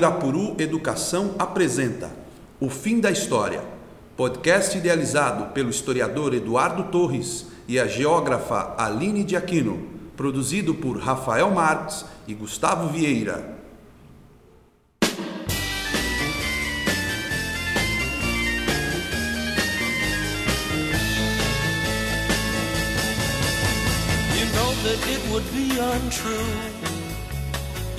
Irapuru Educação apresenta O Fim da História, podcast idealizado pelo historiador Eduardo Torres e a geógrafa Aline de Aquino, produzido por Rafael Marques e Gustavo Vieira. You know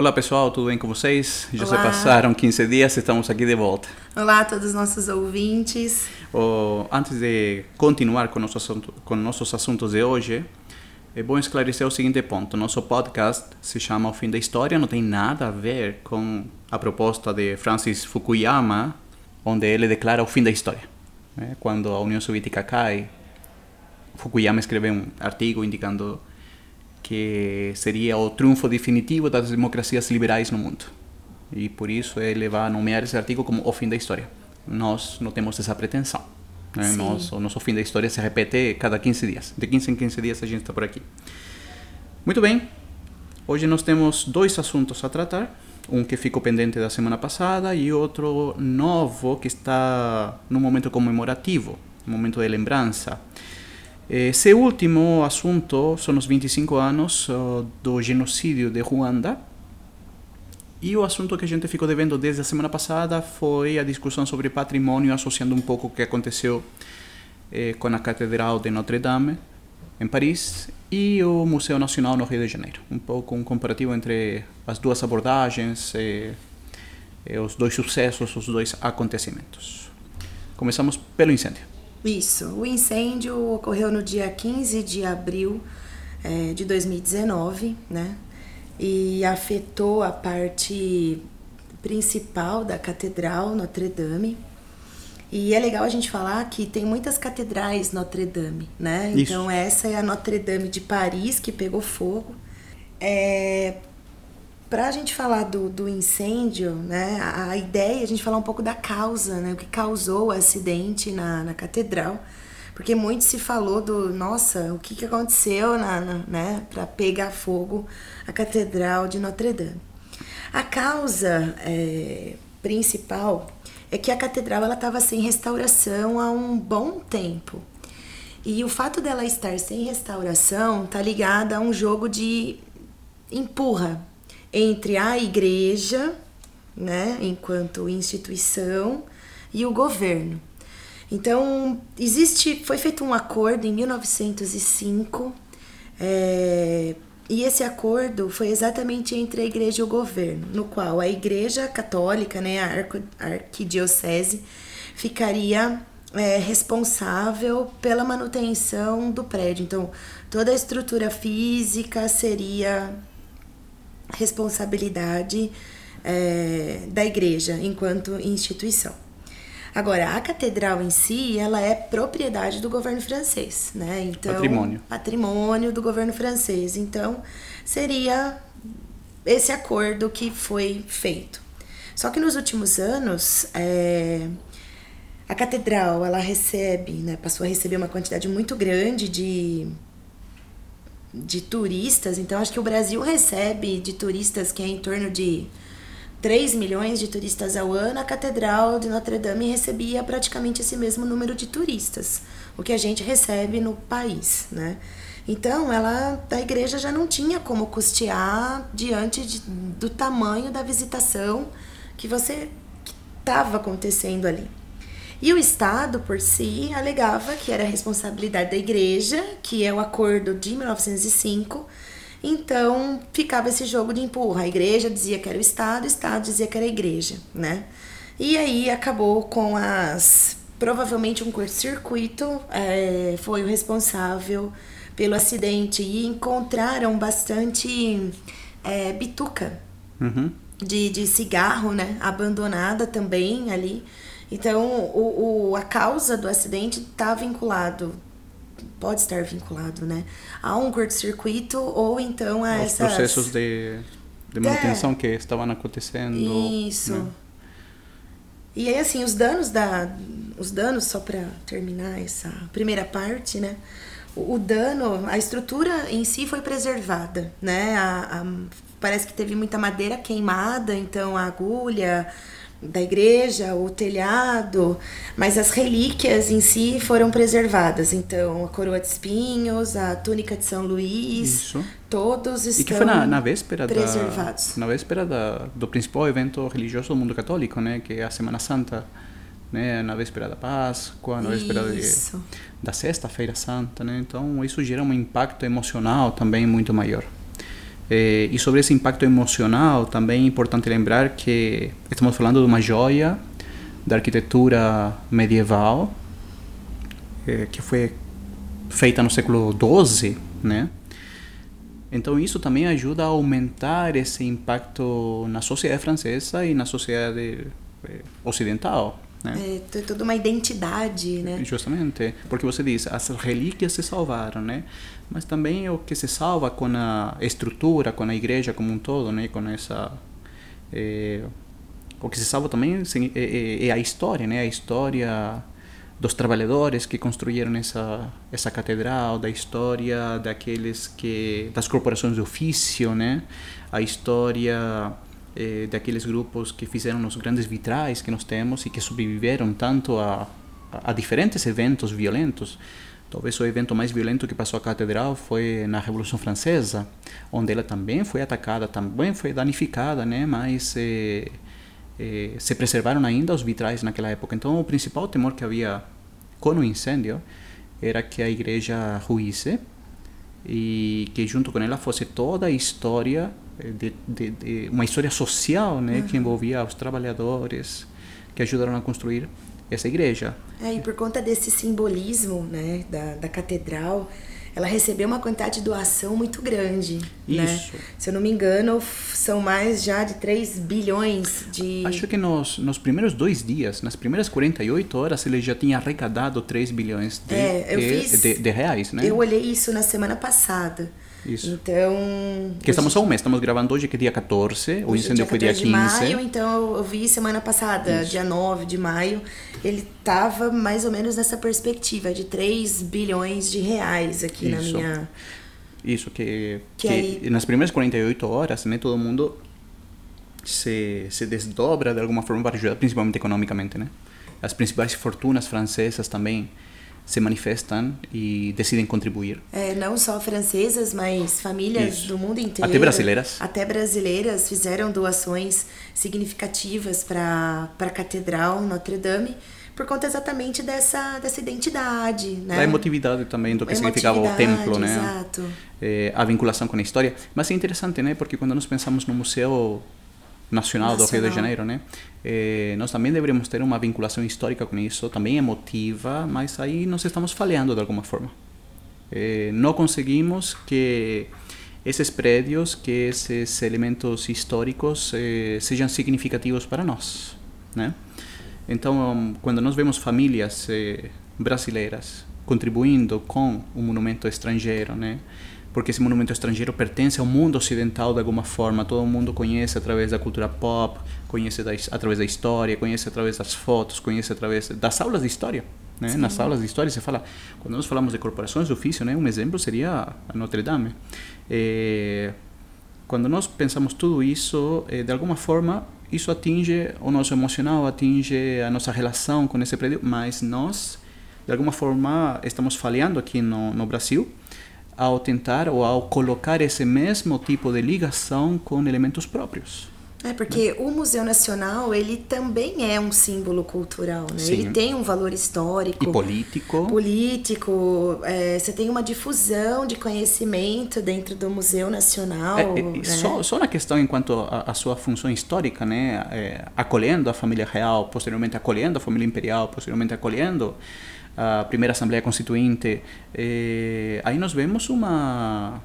Olá pessoal, tudo bem com vocês? Já se Olá. passaram 15 dias, estamos aqui de volta. Olá a todos os nossos ouvintes. Oh, antes de continuar com, nosso assunto, com nossos assuntos de hoje, é bom esclarecer o seguinte ponto: nosso podcast se chama O Fim da História, não tem nada a ver com a proposta de Francis Fukuyama, onde ele declara o fim da história. né? Quando a União Soviética cai, Fukuyama escreveu um artigo indicando que seria o triunfo definitivo das democracias liberais no mundo. E por isso ele vai nomear esse artigo como o fim da história. Nós não temos essa pretensão. Né? Nós, o nosso fim da história se repete cada 15 dias. De 15 em 15 dias a gente está por aqui. Muito bem. Hoje nós temos dois assuntos a tratar. Um que ficou pendente da semana passada e outro novo que está num momento comemorativo, um momento de lembrança. Esse último assunto são os 25 anos oh, do genocídio de Ruanda. E o assunto que a gente ficou devendo desde a semana passada foi a discussão sobre patrimônio, associando um pouco o que aconteceu eh, com a Catedral de Notre Dame, em Paris, e o Museu Nacional no Rio de Janeiro. Um pouco um comparativo entre as duas abordagens, eh, eh, os dois sucessos, os dois acontecimentos. Começamos pelo incêndio. Isso, o incêndio ocorreu no dia 15 de abril eh, de 2019, né? E afetou a parte principal da Catedral Notre Dame. E é legal a gente falar que tem muitas catedrais Notre Dame, né? Isso. Então essa é a Notre Dame de Paris que pegou fogo. É, Pra gente falar do, do incêndio, né, a, a ideia é a gente falar um pouco da causa, né, o que causou o acidente na, na catedral, porque muito se falou do, nossa, o que, que aconteceu na, na, né, para pegar fogo a catedral de Notre Dame. A causa é, principal é que a catedral ela estava sem restauração há um bom tempo. E o fato dela estar sem restauração tá ligada a um jogo de empurra entre a igreja, né, enquanto instituição, e o governo. Então, existe, foi feito um acordo em 1905, é, e esse acordo foi exatamente entre a igreja e o governo, no qual a igreja católica, né, a arquidiocese, ficaria é, responsável pela manutenção do prédio. Então, toda a estrutura física seria responsabilidade é, da igreja enquanto instituição. Agora, a catedral em si, ela é propriedade do governo francês, né? Então, Patrimônio. patrimônio do governo francês. Então, seria esse acordo que foi feito. Só que nos últimos anos, é, a catedral ela recebe, né, passou a receber uma quantidade muito grande de de turistas, então acho que o Brasil recebe de turistas que é em torno de 3 milhões de turistas ao ano, a Catedral de Notre Dame recebia praticamente esse mesmo número de turistas, o que a gente recebe no país, né? Então, ela, a igreja já não tinha como custear diante de- do tamanho da visitação que você estava acontecendo ali. E o Estado, por si, alegava que era responsabilidade da igreja, que é o acordo de 1905. Então, ficava esse jogo de empurra. A igreja dizia que era o Estado, o Estado dizia que era a igreja, né? E aí acabou com as... Provavelmente um curto-circuito eh, foi o responsável pelo acidente e encontraram bastante é, bituca Uhum. de, de cigarro, né? Abandonada também ali. Então, o, o, a causa do acidente está vinculado, pode estar vinculado, né? A um curto-circuito ou então a Os essas... processos de, de manutenção que estavam acontecendo. Isso. né? E aí, assim, os danos da. Os danos, só para terminar essa primeira parte, né? O, o dano, a estrutura em si foi preservada, né? A, a- parece que teve muita madeira queimada, então a agulha da igreja, o telhado, mas as relíquias em si foram preservadas. Então, a coroa de espinhos, a túnica de São Luís, Isso. todos estão E que foi na, na véspera da, preservados. na véspera da, do principal evento religioso do mundo católico, né, que é a Semana Santa, né, na véspera da Páscoa, na véspera de, da Sexta-feira Santa, né? Então isso gera um impacto emocional também muito maior. Eh, e sobre esse impacto emocional, também é importante lembrar que estamos falando de uma joia da arquitetura medieval eh, que foi feita no século XII, né? Então isso também ajuda a aumentar esse impacto na sociedade francesa e na sociedade eh, ocidental, né? É, tem toda uma identidade, né? Justamente, porque você diz, as relíquias se salvaram, né? Mas também o que se salva com a estrutura, com a igreja como um todo, né? Com essa eh, o que se salva também é, é- é a história, né? A história dos trabalhadores que construíram essa essa catedral, da história daqueles que das corporações de ofício, né? A história eh, daqueles grupos que fizeram os grandes vitrais que nós temos e que sobreviveram tanto a, a diferentes eventos violentos. Talvez o evento mais violento que passou a catedral foi na Revolução Francesa, onde ela também foi atacada, também foi danificada, né? Mas eh, eh, se preservaram ainda os vitrais naquela época. Então, o principal temor que havia com o incêndio era que a igreja ruísse e que junto com ela fosse toda a história eh, de, de, de uma história social, né, que envolvia os trabalhadores que ajudaram a construir essa igreja. É, e por conta desse simbolismo, né, da, da catedral, ela recebeu uma quantidade de doação muito grande, né? Isso. Se eu não me engano, são mais já de 3 bilhões de... Acho que nos, nos primeiros dois dias, nas primeiras 48 horas, ele já tinha arrecadado 3 bilhões de, É, de, fiz- de, de reais, né? Eu olhei isso na semana passada. Isso. Então... Que estamos a um mês, estamos gravando hoje que é dia 14, o Hoje incêndio foi dia 14 15. de maio, então eu- vi semana passada, dia 9 de maio, ele tava mais ou menos nessa perspectiva de 3 bilhões de reais aqui na Isso. minha... Isso, que, Que que aí- nas primeiras 48 horas, né, todo mundo se, se desdobra de alguma forma para ajudar, principalmente economicamente, né? As principais fortunas francesas também se manifestam e decidem contribuir. É, não só francesas, mas famílias Isso. do mundo inteiro. Até brasileiras. Até brasileiras fizeram doações significativas para a Catedral Notre Dame por conta exatamente dessa, dessa identidade, né? Da emotividade também do que significava o templo, né? Exato. Eh, a vinculação com a história. Mas é interessante, né? Porque quando nós pensamos no Museu Nacional, do Rio de Nacional. Janeiro, né? Eh, nós também deveríamos ter uma vinculação histórica com isso, também emotiva, mas aí nós estamos falhando de alguma forma. Eh, não conseguimos que esses prédios, que esses elementos históricos eh, sejam significativos para nós, né? Então, quando nós vemos famílias eh, brasileiras contribuindo com um monumento estrangeiro, né? Porque esse monumento estrangeiro pertence ao mundo ocidental de alguma forma, todo mundo conhece através da cultura pop, conhece da, através da história, conhece através das fotos, conhece através das aulas de história, né? Nas aulas de história se fala, quando nós falamos de corporações de ofício, né? Um exemplo seria a Notre Dame. Eh, quando nós pensamos tudo isso, eh, de alguma forma, isso atinge o nosso emocional, atinge a nossa relação com esse prédio, mas nós, de alguma forma, estamos falhando aqui no, no Brasil ao tentar ou ao colocar esse mesmo tipo de ligação com elementos próprios. É porque o Museu Nacional, ele também é um símbolo cultural, né? Sim. Ele tem um valor histórico. E político. Político, é, você tem uma difusão de conhecimento dentro do Museu Nacional. É, é, né? só, só na questão enquanto a, a sua função histórica, né, é, acolhendo a família real, posteriormente acolhendo a família imperial, posteriormente acolhendo a primeira Assembleia Constituinte, é, aí nós vemos uma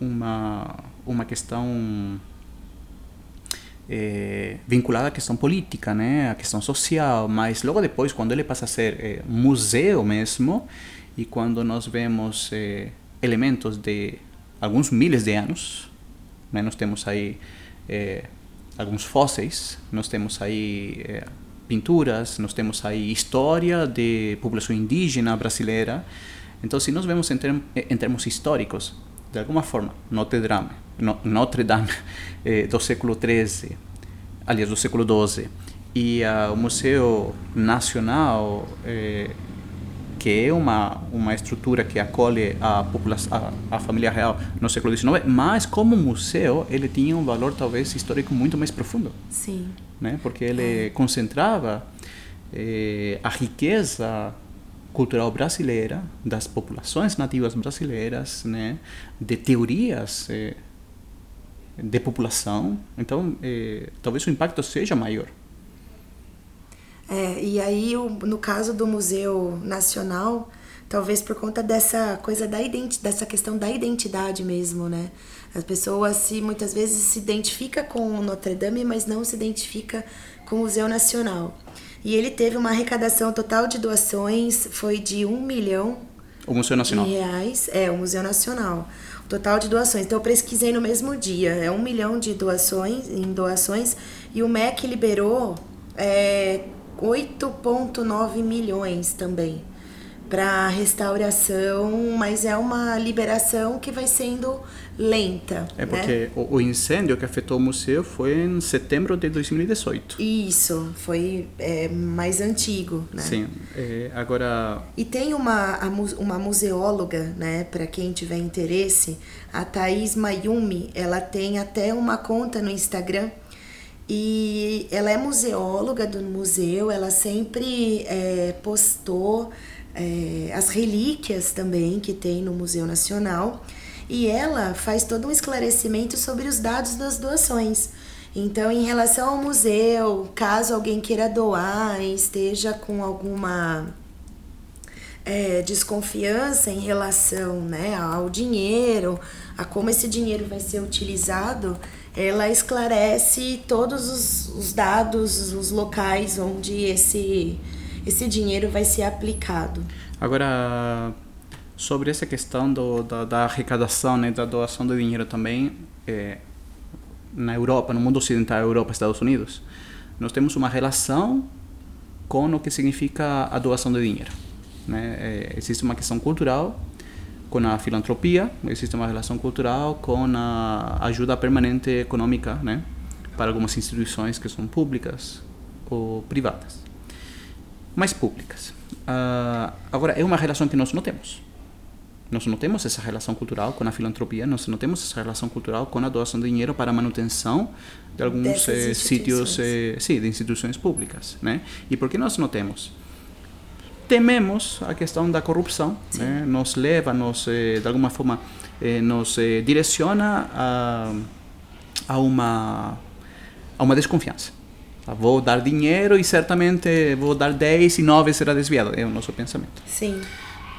uma uma questão é, vinculada à questão política, né, à questão social, mas logo depois, quando ele passa a ser é, museu mesmo, e quando nós vemos é, elementos de alguns milhares de anos, né, nós temos aí alguns fósseis, nós temos aí pinturas, nós temos aí história de população indígena brasileira. Então, se nós vemos em, term em termos históricos, de alguma forma, Notre Dame, no, Notre Dame eh, do século XIII, aliás, do século XII, e uh, o Museu Nacional, eh, que é uma, uma estrutura que acolhe a, população, a, a família real no século XIX, mas como museu, ele tinha um valor talvez histórico muito mais profundo. Sim. Né? Porque ele concentrava eh, a riqueza cultural brasileira, das populações nativas brasileiras, né, de teorias eh, de população. Então, eh, talvez o impacto seja maior. É, e aí, no caso do Museu Nacional, talvez por conta dessa coisa da identidade, dessa questão da identidade mesmo, né? As pessoas se muitas vezes se identifica com Notre Dame, mas não se identifica com o Museu Nacional. E ele teve uma arrecadação total de doações, foi de um milhão O Museu Nacional. de reais. É, o Museu Nacional. O total de doações. Então eu pesquisei no mesmo dia. É um milhão de doações em doações. E o MEC liberou é, 8,9 milhões também para restauração, mas é uma liberação que vai sendo lenta. É né? porque o, o incêndio que afetou o museu foi em setembro de 2018. Isso, foi é, mais antigo, né? Sim. É, agora, E tem uma, uma museóloga, né, para quem tiver interesse, a Thaís Mayumi, ela tem até uma conta no Instagram e ela é museóloga do museu, ela sempre é, postou é, as relíquias também que tem no Museu Nacional e ela faz todo um esclarecimento sobre os dados das doações. Então, em relação ao museu, caso alguém queira doar e esteja com alguma é, desconfiança em relação né, ao dinheiro, a como esse dinheiro vai ser utilizado, ela esclarece todos os, os dados, os locais onde esse, esse dinheiro vai ser aplicado. agora sobre essa questão do, da, da arrecadação, né, da doação de dinheiro também, é, na Europa, no mundo ocidental, Europa, Estados Unidos, nós temos uma relação com o que significa a doação de dinheiro. Né? É, existe uma questão cultural com a filantropia, existe uma relação cultural com a ajuda permanente econômica né? para algumas instituições que são públicas ou privadas, mas públicas. Ah, agora, é uma relação que nós não temos. Nós não temos essa relação cultural com a filantropia, nós não temos essa relação cultural com a doação de dinheiro para a manutenção de alguns eh, sítios, eh, sim, de instituições públicas, né? E por que nós não temos? Tememos a questão da corrupção, né? Nos leva, nos eh, de alguma forma eh, nos eh, direciona a, a uma a uma desconfiança. Ah, Vou dar dinheiro e certamente vou dar 10 e 9 será desviado. É o nosso pensamento. Sim.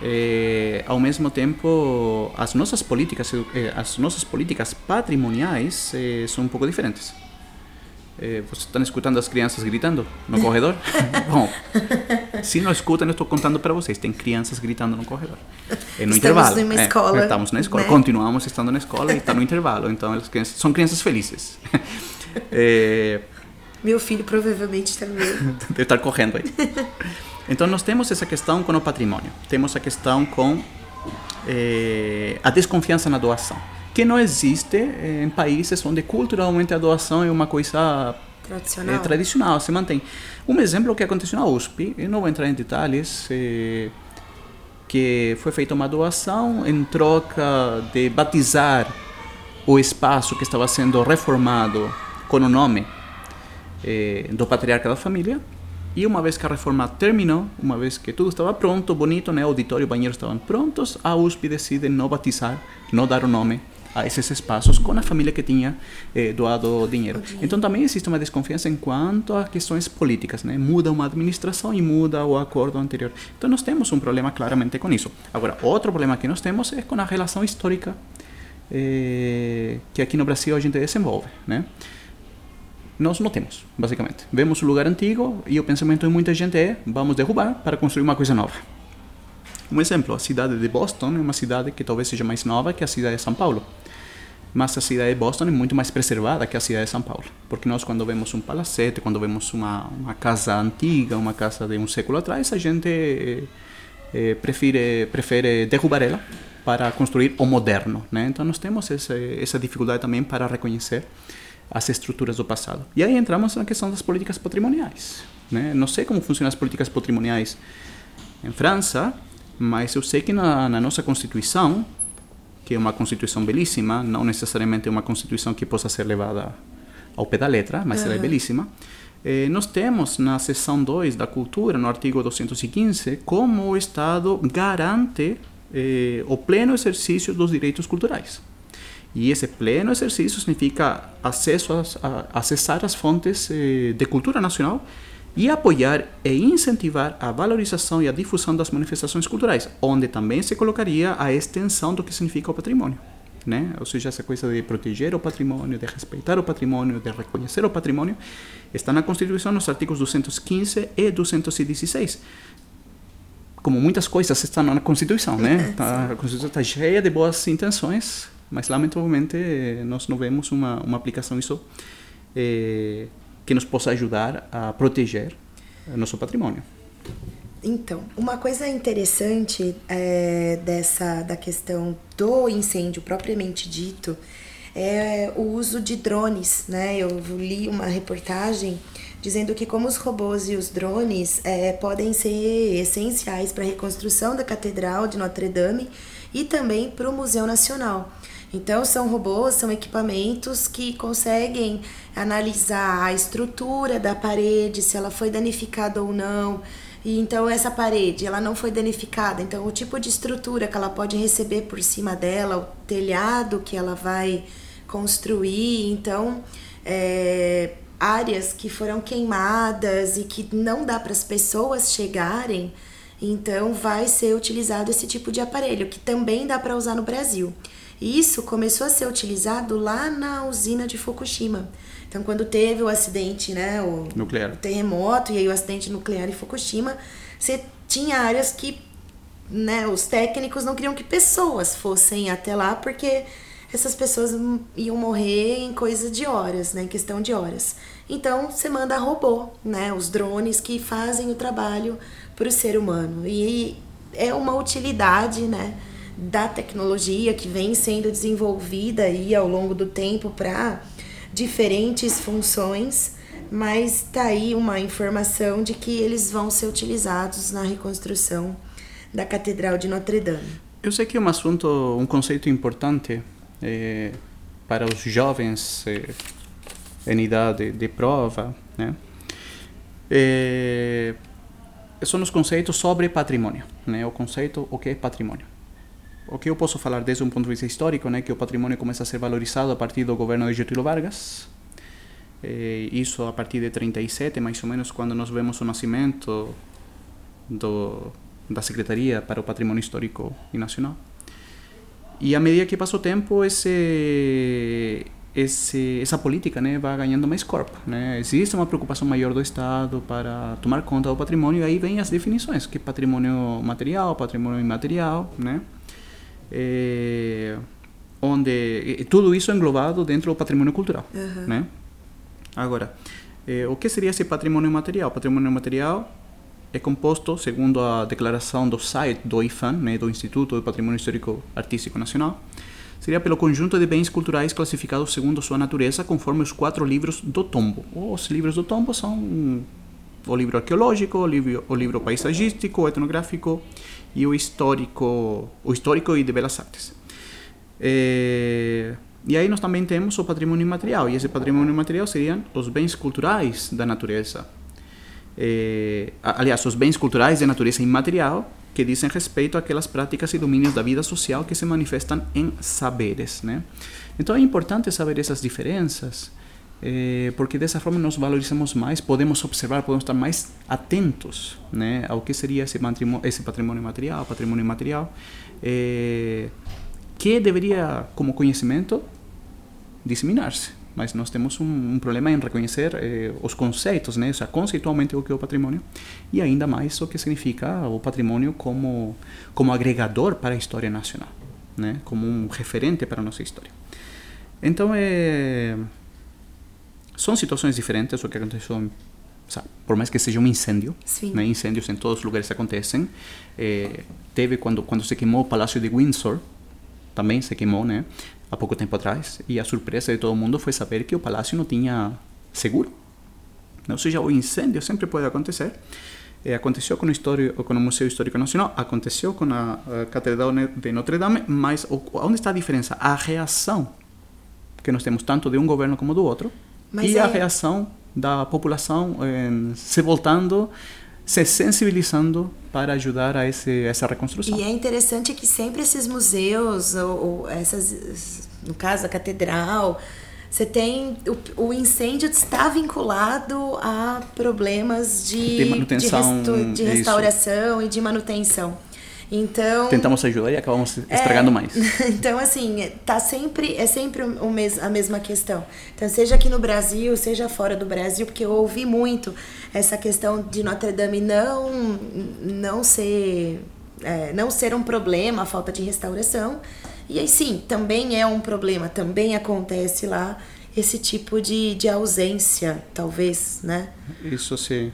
Eh, ao mesmo tempo, as nossas políticas, eh, as nossas políticas patrimoniais eh, são um pouco diferentes. Eh, vocês estão escutando as crianças gritando no corredor? Bom, se não escutam, eu estou contando para vocês. Tem crianças gritando no corredor. É no Estamos intervalo. numa É, escola, estamos na escola. né? Continuamos estando na escola e está no intervalo. Então, elas crianças, são crianças felizes. Eh, Meu filho provavelmente também. de estar correndo aí. Então nós temos essa questão com o patrimônio, temos a questão com eh, a desconfiança na doação, que não existe eh, em países onde culturalmente a doação é uma coisa Tradicional. é tradicional, se mantém. Um exemplo que aconteceu na USP, eu não vou entrar em detalhes, eh, que foi feita uma doação em troca de batizar o espaço que estava sendo reformado com o nome eh, do patriarca da família. E uma vez que a reforma terminou, uma vez que tudo estava pronto, bonito, né, auditório e banheiro estavam prontos, a USP decide não batizar, não dar o nome a esses espaços com a família que tinha eh, doado dinheiro. Então também existe uma desconfiança em quanto a questões políticas, né? Muda uma administração e muda o acordo anterior. Então nós temos um problema claramente com isso. Agora, outro problema que nós temos é com a relação histórica eh, que aqui no Brasil a gente desenvolve, né? Nós não temos, basicamente. Vemos o lugar antigo e o pensamento de muita gente é vamos derrubar para construir uma coisa nova. Um exemplo, a cidade de Boston é uma cidade que talvez seja mais nova que a cidade de São Paulo mas a cidade de Boston é muito mais preservada que a cidade de São Paulo. Porque nós, quando vemos um palacete, quando vemos uma, uma casa antiga, uma casa de um século atrás, a gente eh, eh, prefere, prefere derrubar ela para construir o moderno. Né? Então, nós temos essa, essa dificuldade também para reconhecer as estruturas do passado. E aí entramos na questão das políticas patrimoniais. Né? Não sei como funcionam as políticas patrimoniais em França, mas eu sei que na, na nossa Constituição que é uma constituição belíssima, não necessariamente uma constituição que possa ser levada ao pé da letra, mas uhum. ela é belíssima. Eh, nós temos na seção 2 da cultura, no artigo 215, como o Estado garante eh, o pleno exercício dos direitos culturais. E esse pleno exercício significa acesso a, a acessar as fontes eh, de cultura nacional e apoiar e incentivar a valorização e a difusão das manifestações culturais, onde também se colocaria a extensão do que significa o patrimônio. Né? Ou seja, essa coisa de proteger o patrimônio, de respeitar o patrimônio, de reconhecer o patrimônio, está na Constituição nos artigos 215 e 216. Como muitas coisas estão na Constituição, né? Tá, a Constituição está cheia de boas intenções, mas lamentavelmente nós não vemos uma, uma aplicação disso eh, que nos possa ajudar a proteger nosso patrimônio. Então, uma coisa interessante é, dessa da questão do incêndio propriamente dito é o uso de drones, né? Eu li uma reportagem dizendo que como os robôs e os drones é, podem ser essenciais para a reconstrução da Catedral de Notre Dame e também para o Museu Nacional. Então, são robôs, são equipamentos que conseguem analisar a estrutura da parede, se ela foi danificada ou não. E então essa parede, ela não foi danificada, então o tipo de estrutura que ela pode receber por cima dela, o telhado que ela vai construir, então é, áreas que foram queimadas e que não dá para as pessoas chegarem, então vai ser utilizado esse tipo de aparelho que também dá para usar no Brasil. Isso começou a ser utilizado lá na usina de Fukushima. Então, quando teve o acidente, né, o, nuclear. o terremoto e aí o acidente nuclear em Fukushima, você tinha áreas que né, os técnicos não queriam que pessoas fossem até lá, porque essas pessoas iam morrer em coisa de horas, né, em questão de horas. Então, você manda robô, né, os drones que fazem o trabalho para o ser humano. E é uma utilidade, né, da tecnologia que vem sendo desenvolvida aí ao longo do tempo para diferentes funções, mas está aí uma informação de que eles vão ser utilizados na reconstrução da Catedral de Notre Dame. Eu sei que é um assunto, um conceito importante eh, para os jovens eh, em idade de prova, né? Eh, são os conceitos sobre patrimônio, né? O conceito o que é patrimônio o que eu posso falar desde um ponto de vista histórico, né, que o patrimônio começa a ser valorizado a partir do governo de Getúlio Vargas. Eh, isso a partir de 37, mais ou menos, quando nós vemos o nascimento do, da Secretaria para o Patrimônio Histórico e Nacional. E à medida que passa o tempo, esse, esse, essa política né, vai ganhando mais corpo. Né? Existe uma preocupação maior do Estado para tomar conta do patrimônio, e aí vem as definições, que é patrimônio material, patrimônio imaterial, né? É, onde tudo isso é englobado dentro do patrimônio cultural, uhum. né? Agora, é, o que seria esse patrimônio material? O patrimônio material é composto, segundo a declaração do site do IFAN, né, do Instituto do Patrimônio Histórico Artístico Nacional, seria pelo conjunto de bens culturais classificados segundo sua natureza, conforme os quatro livros do tombo. Os livros do tombo são o livro arqueológico, o livro, o livro paisagístico, etnográfico e o histórico, o histórico e de belas artes. É, E aí nós também temos o patrimônio imaterial, e esse patrimônio imaterial seriam os bens culturais da natureza. Eh, aliás, os bens culturais de natureza imaterial que dizem respeito àquelas práticas e domínios da vida social que se manifestam em saberes. Né? Então é importante saber essas diferenças, eh, porque dessa forma nós valorizamos mais, podemos observar, podemos estar mais atentos né, ao que seria esse patrimônio, esse patrimônio material, patrimônio imaterial, eh, que deveria, como conhecimento, disseminar-se. Mas nós temos um, um problema em reconhecer eh, os conceitos, né? Ou seja, conceitualmente o que é o patrimônio e ainda mais o que significa o patrimônio como como agregador para a história nacional, né? Como um referente para a nossa história. Então, é, são situações diferentes o que aconteceu Sabe, por mais que seja um incêndio, né, incêndios em todos os lugares acontecem. É, teve quando quando se queimou o Palácio de Windsor, também se queimou, né? há pouco tempo atrás, e a surpresa de todo mundo foi saber que o palácio não tinha seguro. Ou seja, o incêndio sempre pode acontecer. É, aconteceu com o, histórico, com o Museu Histórico Nacional, aconteceu com a, a Catedral de Notre Dame, mas o, onde está a diferença? A reação que nós temos tanto de um governo como do outro, mas e é... a reação da população eh, se voltando se sensibilizando para ajudar a esse, essa reconstrução. E é interessante que sempre esses museus, ou, ou essas, no caso a catedral, você tem o, o, incêndio está vinculado a problemas de, de manutenção, de, de restauração isso. e de manutenção. Então tentamos ajudar e acabamos estragando é, mais. Então assim tá sempre é sempre o mes, a mesma questão. Então seja aqui no Brasil, seja fora do Brasil, porque eu ouvi muito essa questão de Notre Dame não não ser é, não ser um problema a falta de restauração. E aí sim, também é um problema, também acontece lá esse tipo de, de ausência, talvez, né? Isso sim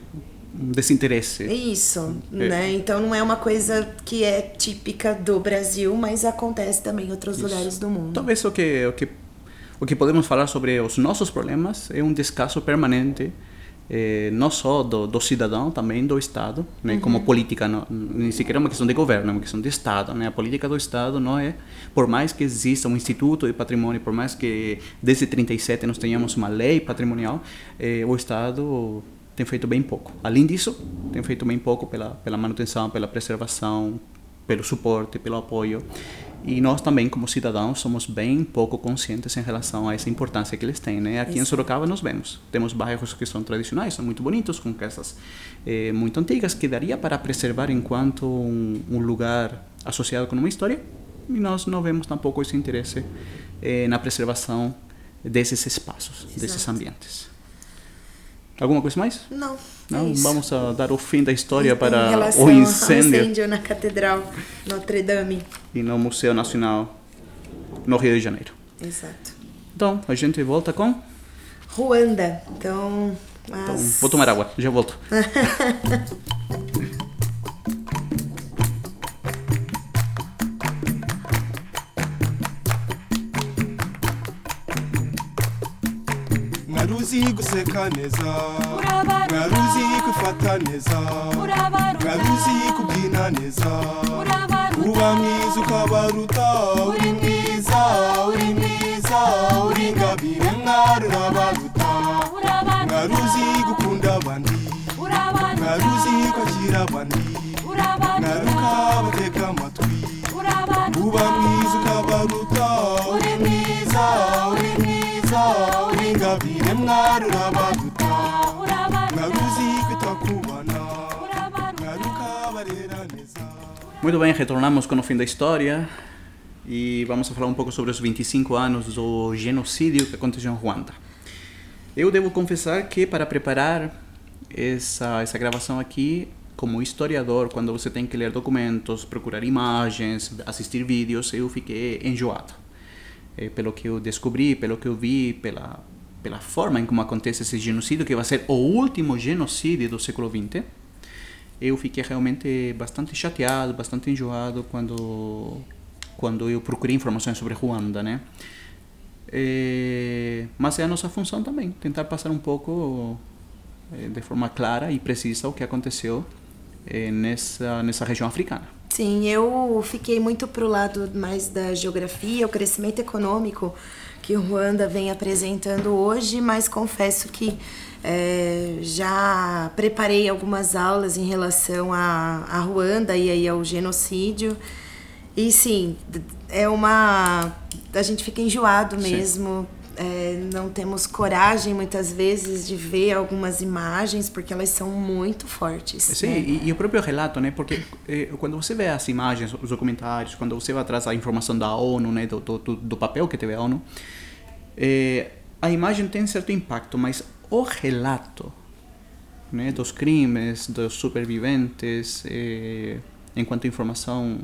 desinteresse. Isso, é. né? Então não é uma coisa que é típica do Brasil, mas acontece também em outros Isso. lugares do mundo. Talvez o que, o que o que podemos falar sobre os nossos problemas é um descaso permanente eh, não só do, do, cidadão, também do Estado, né? Uhum. como política, não, nem sequer é uma questão de governo, é uma questão de Estado. Né? A política do Estado não é, por mais que exista um Instituto de Patrimônio, por mais que desde 37 nós tenhamos uma lei patrimonial, eh, o Estado tem feito bem pouco. Além disso, tem feito bem pouco pela, pela manutenção, pela preservação, pelo suporte, pelo apoio. E nós também, como cidadãos, somos bem pouco conscientes em relação a essa importância que eles têm. Né? Aqui Isso. em Sorocaba nós vemos. Temos bairros que são tradicionais, são muito bonitos, com casas eh, muito antigas, que daria para preservar enquanto um, um, lugar associado com uma história. E nós não vemos tampouco esse interesse eh, na preservação desses espaços, Exato. desses ambientes. Alguma coisa mais? Não. Não, é vamos a dar o fim da história para o incêndio. incêndio na Catedral Notre Dame. E no Museu Nacional no Rio de Janeiro. Exato. Então, a gente volta com? Ruanda. Então, mas... então vou tomar água, já volto. uzi guseka neza. Mwari uzi kwifata neza. Mwari uzi kubyina neza. Uba mwiza ukabaruta uri mwiza uri mwiza uri ingabire mwari urabaruta mwari uzi gukunda abandi. Mwari uzi kwakira abandi. Mwari ukabatega amatwi. Uba mwiza Muito bem, retornamos com o fim da história e vamos falar um pouco sobre os 25 anos do genocídio que aconteceu em Ruanda. Eu devo confessar que para preparar essa, essa gravação aqui, como historiador, quando você tem que ler documentos, procurar imagens, assistir vídeos, eu fiquei enjoado. É, pelo que eu descobri, pelo que eu vi, pela, pela forma em como acontece esse genocídio, que vai ser o último genocídio do século XX, eu fiquei realmente bastante chateado, bastante enjoado quando quando eu procurei informações sobre Ruanda, né? É, mas é a nossa função também, tentar passar um pouco é, de forma clara e precisa o que aconteceu é, nessa nessa região africana. Sim, eu fiquei muito pro lado mais da geografia, o crescimento econômico que o Ruanda vem apresentando hoje, mas confesso que é, já preparei algumas aulas em relação a, a Ruanda e aí ao genocídio. E sim, é uma. A gente fica enjoado mesmo. É, não temos coragem muitas vezes de ver algumas imagens porque elas são muito fortes. Sim, né? e, e, o próprio relato, né? Porque eh, quando você vê as imagens, os documentários, quando você vai atrás da informação da ONU, né? Do, do, do papel que teve a ONU, eh, a imagem tem certo impacto, mas o relato né, dos crimes, dos superviventes, enquanto informação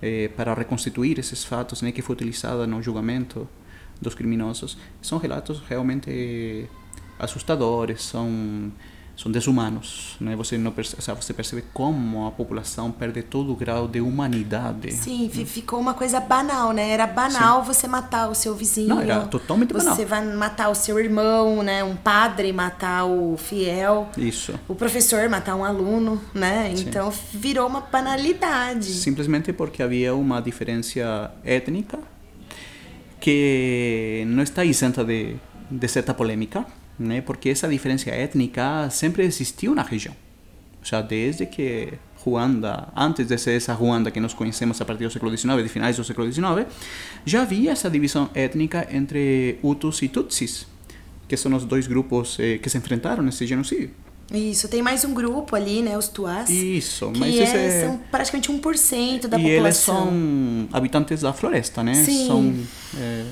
eh, para reconstituir esses fatos né, que foi utilizada no julgamento dos criminosos, são relatos realmente assustadores, são são desumanos, né? Você não percebe, você percebe como a população perde todo o grau de humanidade. Sim, ficou uma coisa banal, né? Era banal Sim. você matar o seu vizinho. Não, era totalmente você banal. Você vai matar o seu irmão, né? Um padre matar o fiel. Isso. O professor matar um aluno, né? Sim. Então virou uma banalidade. Simplesmente porque havia uma diferença étnica que não está isenta de, de certa polêmica né? porque essa diferença étnica sempre existiu na região. Já desde que Ruanda, antes de ser essa Ruanda que nós conhecemos a partir do século XIX, de finais do século XIX, já havia essa divisão étnica entre Hutus e Tutsis, que são os dois grupos eh, que se enfrentaram nesse genocídio. Isso, tem mais um grupo ali, né, os Tuás. Isso, que mas é, é... são praticamente 1% da e população. E eles são habitantes da floresta, né? Sim. São... É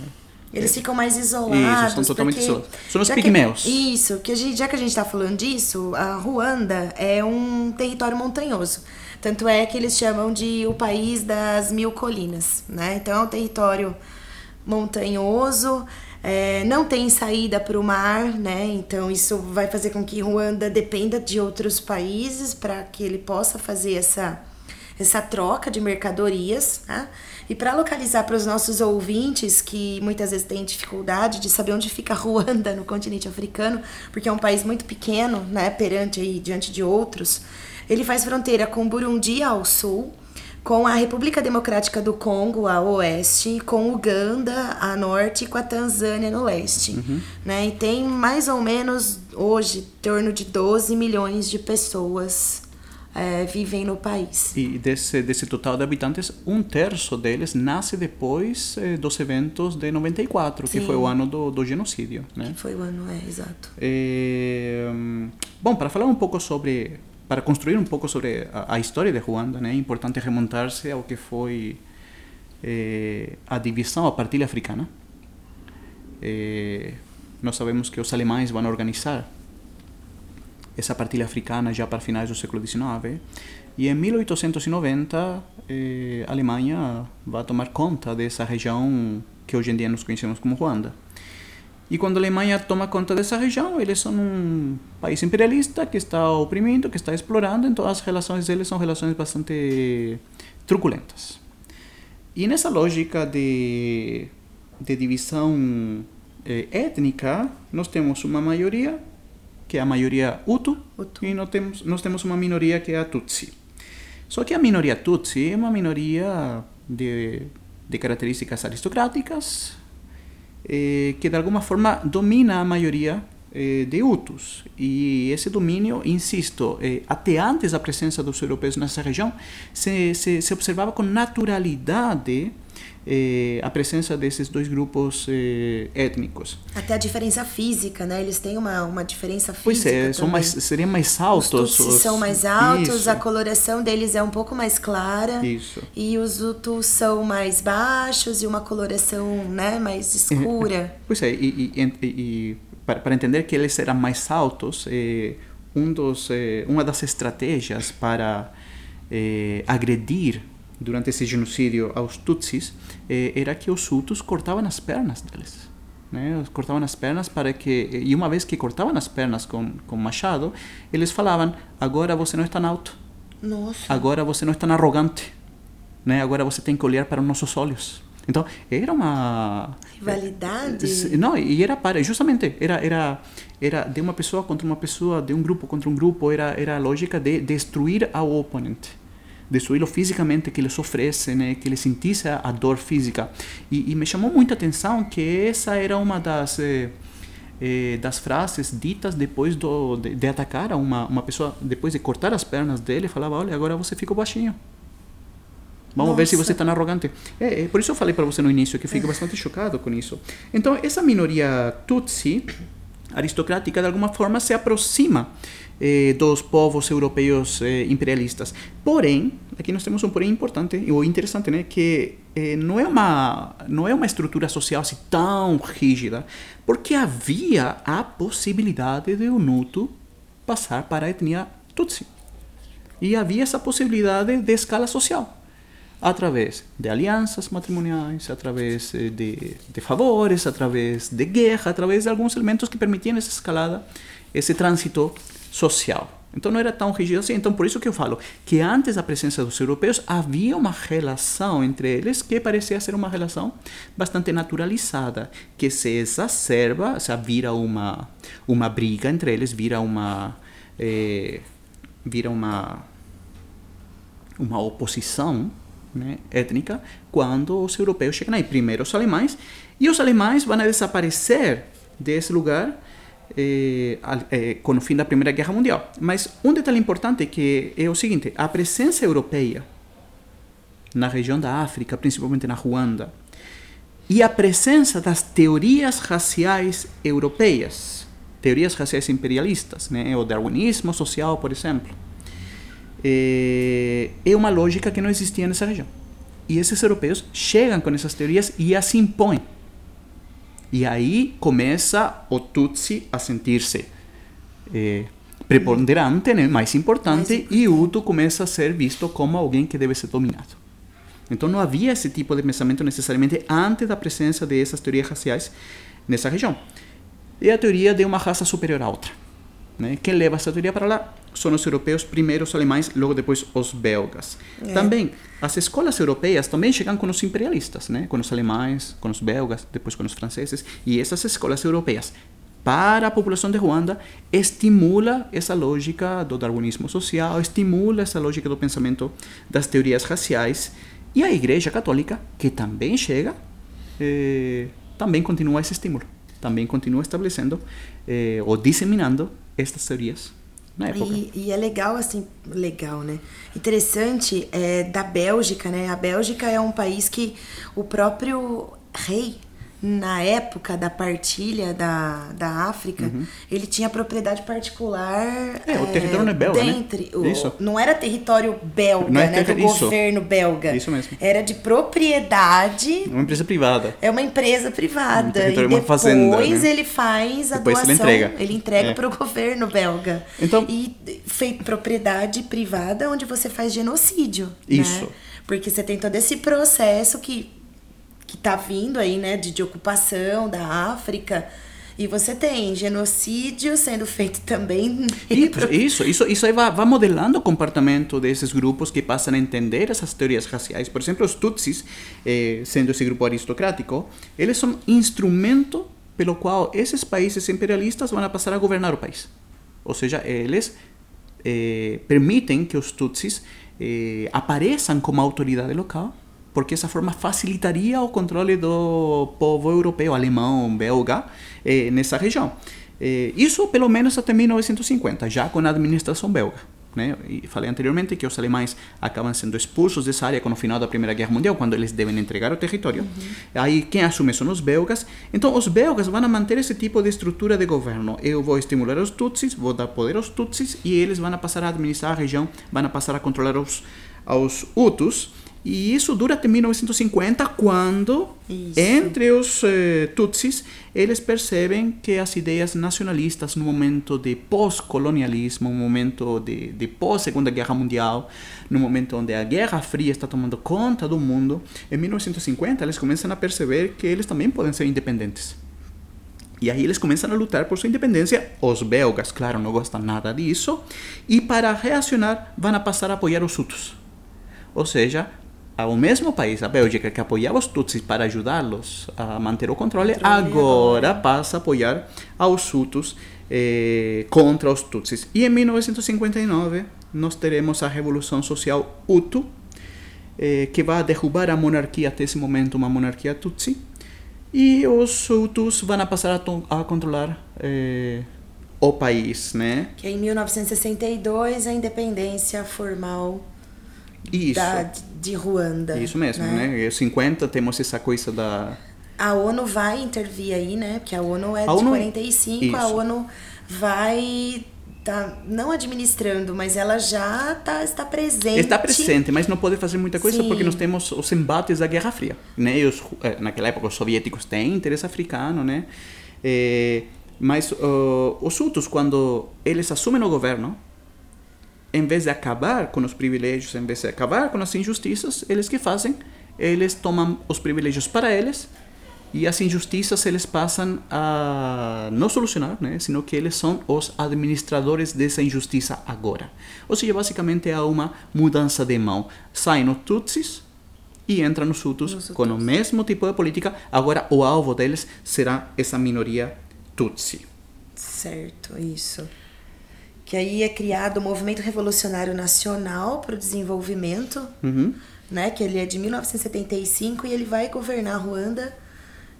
eles ficam mais isolados. Isso, são totalmente isolados. São os pigmeus. Que, isso, que gente, já que a gente está falando disso, a Ruanda é um território montanhoso. Tanto é que eles chamam de o país das mil colinas, né? Então é um território montanhoso, é, não tem saída para o mar, né? Então isso vai fazer com que Ruanda dependa de outros países para que ele possa fazer essa essa troca de mercadorias. Né? E para localizar para os nossos ouvintes que muitas vezes têm dificuldade de saber onde fica Ruanda no continente africano, porque é um país muito pequeno, né, perante aí diante de outros, ele faz fronteira com Burundi ao sul, com a República Democrática do Congo a oeste, com Uganda a norte e com a Tanzânia no leste. Uhum. Né? E tem mais ou menos hoje em torno de 12 milhões de pessoas é, vivem no país. E desse, desse total de habitantes, um terço deles nasce depois eh, dos eventos de 94, Sim. que foi o ano do, do genocídio. Né? Que foi o ano, é, exato. É, bom, para falar um pouco sobre, para construir um pouco sobre a, a história de Ruanda, né, é importante remontar-se ao que foi é, a divisão, a partilha africana. É, nós sabemos que os alemães vão organizar essa partilha africana já para finais do século XIX. E em 1890, eh, a Alemanha vai tomar conta dessa região que hoje em dia nós conhecemos como Ruanda. E quando a Alemanha toma conta dessa região, eles são um país imperialista que está oprimindo, que está explorando, então as relações deles são relações bastante truculentas. E nessa lógica de, de divisão eh, étnica, nós temos uma maioria que é a maioria Hutu, Hutu. e nós temos, nós temos uma minoria que é a Tutsi. Só que a minoria Tutsi é uma minoria de, de características aristocráticas eh, que de alguma forma domina a maioria eh, de Hutus. E esse domínio, insisto, eh, até antes da presença dos europeus nessa região, se, se, se observava com naturalidade eh, a presença desses dois grupos eh, étnicos. Até a diferença física, né? Eles têm uma, uma diferença física. Pois é, são mais, seriam mais altos. Os, os são mais altos, Isso. a coloração deles é um pouco mais clara. Isso. E os Hutus são mais baixos e uma coloração né, mais escura. pois é, e, e, e para, para, entender que eles eram mais altos, eh, um dos, eh, uma das estratégias para eh, agredir durante esse genocídio aos Tutsis eh, era que os Hutus cortavam as pernas deles. Né? Cortavam as pernas para que e uma vez que cortavam as pernas com com machado, eles falavam: agora você não está alto. Nossa. Agora você não está arrogante. Né? Agora você tem que olhar para os nossos olhos. Então era uma rivalidade. Eh, não, e era para justamente era era era de uma pessoa contra uma pessoa, de um grupo contra um grupo. Era era a lógica de destruir ao oponente destruí-lo fisicamente que eles oferecem, né, que ele sentisse a dor física. E, e, me chamou muita atenção que essa era uma das eh, eh, das frases ditas depois do, de, de, atacar a uma, uma pessoa, depois de cortar as pernas dele, falava, olha, agora você ficou baixinho. Vamos Nossa. ver se você está arrogante. É, é, por isso eu falei para você no início que fico bastante chocado com isso. Então, essa minoria Tutsi, aristocrática, de alguma forma se aproxima eh, dos povos europeus eh, imperialistas. Porém, aqui nós temos um porém importante ou interessante, né, que eh, não é uma não é uma estrutura social assim tão rígida, porque havia a possibilidade de o Hutu passar para a etnia Tutsi. E havia essa possibilidade de escala social através de alianças matrimoniais, através de, de favores, através de guerra, através de alguns elementos que permitiam essa escalada, esse trânsito social. Então não era tão rígido assim. Então por isso que eu falo que antes da presença dos europeus havia uma relação entre eles que parecia ser uma relação bastante naturalizada, que se exacerba, se vira uma uma briga entre eles, vira uma eh, vira uma uma oposição né, étnica quando os europeus chegam aí. Primeiro os alemães, e os alemães vão desaparecer desse lugar eh, eh, com o fim da Primeira Guerra Mundial. Mas um detalhe importante que é o seguinte: a presença europeia na região da África, principalmente na Ruanda, e a presença das teorias raciais europeias, teorias raciais imperialistas, né, o darwinismo social, por exemplo, é, é uma lógica que não existia nessa região. E esses europeus chegam com essas teorias e as impõem. E aí começa o Tutsi a sentir-se é, preponderante, né, mais importante, mais e o Hutu começa a ser visto como alguém que deve ser dominado. Então não havia esse tipo de pensamento necessariamente antes da presença dessas teorias raciais nessa região. E a teoria de uma raça superior à outra. Né? Quem leva essa teoria para lá são os europeus, primeiro os alemães, logo depois os belgas. É. Também, as escolas europeias também chegam com os imperialistas, né? com os alemães, com os belgas, depois com os franceses. E essas escolas europeias, para a população de Ruanda, estimula essa lógica do darwinismo social, estimula essa lógica do pensamento das teorias raciais. E a Igreja Católica, que também chega, eh, também continua esse estímulo. Também continua estabelecendo eh, ou disseminando estas teorias na época. E, e, é legal, assim, legal, né? Interessante é, da Bélgica, né? A Bélgica é um país que o próprio rei na época da partilha da, da África, uhum. ele tinha propriedade particular. É, o território não é belga, dentre, né? O, isso. Não era território belga, não é né? do isso. governo belga. Isso mesmo. Era de propriedade. Uma empresa privada. É uma empresa privada. Um território, e depois fazenda, né? ele faz a depois doação. Ele entrega. Ele entrega é. para o governo belga. Então, e feito propriedade privada onde você faz genocídio. Isso. Né? Porque você tem todo esse processo que que está vindo aí, né, de, de ocupação da África. E você tem genocídio sendo feito também. Isso, isso, isso aí vai, vai modelando o comportamento desses grupos que passam a entender essas teorias raciais. Por exemplo, os Tutsis, eh, sendo esse grupo aristocrático, eles são instrumento pelo qual esses países imperialistas vão passar a governar o país. Ou seja, eles eh, permitem que os Tutsis eh, apareçam como autoridade local porque essa forma facilitaria o controle do povo europeu, alemão, belga, eh, nessa região. Eh, isso pelo menos até 1950, já com a administração belga. Né? E falei anteriormente que os alemães acabam sendo expulsos dessa área com o final da Primeira Guerra Mundial, quando eles devem entregar o território. Uhum. Aí quem assume são os belgas. Então os belgas vão manter esse tipo de estrutura de governo. Eu vou estimular os tutsis, vou dar poder aos tutsis e eles vão passar a administrar a região, vão passar a controlar os, aos hutus. E isso dura até 1950, quando, isso. entre os eh, Tutsis, eles percebem que as ideias nacionalistas, no momento de pós-colonialismo, no momento de, de pós-Segunda Guerra Mundial, no momento onde a Guerra Fria está tomando conta do mundo, em 1950 eles começam a perceber que eles também podem ser independentes. E aí eles começam a lutar por sua independência. Os belgas, claro, não gostam nada disso. E para reacionar, vão passar a apoiar os Hutus. Ou seja, ao mesmo país, a Bélgica, que apoiava os Tutsis para ajudá-los a manter o controle, agora passa a apoiar aos Hutus eh, contra os Tutsis. E em 1959 nós teremos a Revolução Social Hutu, eh, que vai derrubar a monarquia até esse momento, uma monarquia Tutsi, e os Hutus vão passar a, a controlar eh, o país, né? Que em 1962 a independência formal Isso. da, de Ruanda. Isso mesmo, né? Em 50 temos essa coisa da A ONU vai intervir aí, né? Porque a ONU é A de ONU 45, a Isso. ONU vai tá não administrando, mas ela já tá, está presente. Está presente, mas não pode fazer muita coisa Sim. porque nós temos os embates da Guerra Fria, né? Os, eh, naquela época os soviéticos têm interesse africano, né? Eh, mas uh, os Hutus, quando eles assumem o governo, em vez de acabar com os privilégios, em vez de acabar com as injustiças, eles que fazem? Eles tomam os privilégios para eles e as injustiças eles passam a não solucionar, né? sino que eles são os administradores dessa injustiça agora. Ou seja, basicamente há uma mudança de mão. Saem os Tutsis e entram os Hutus com o mesmo tipo de política. Agora o alvo deles será essa minoria Tutsi. Certo, isso. Que aí é criado o Movimento Revolucionário Nacional para o Desenvolvimento, Uhum. né? Que ele é de 1975 e ele vai governar Ruanda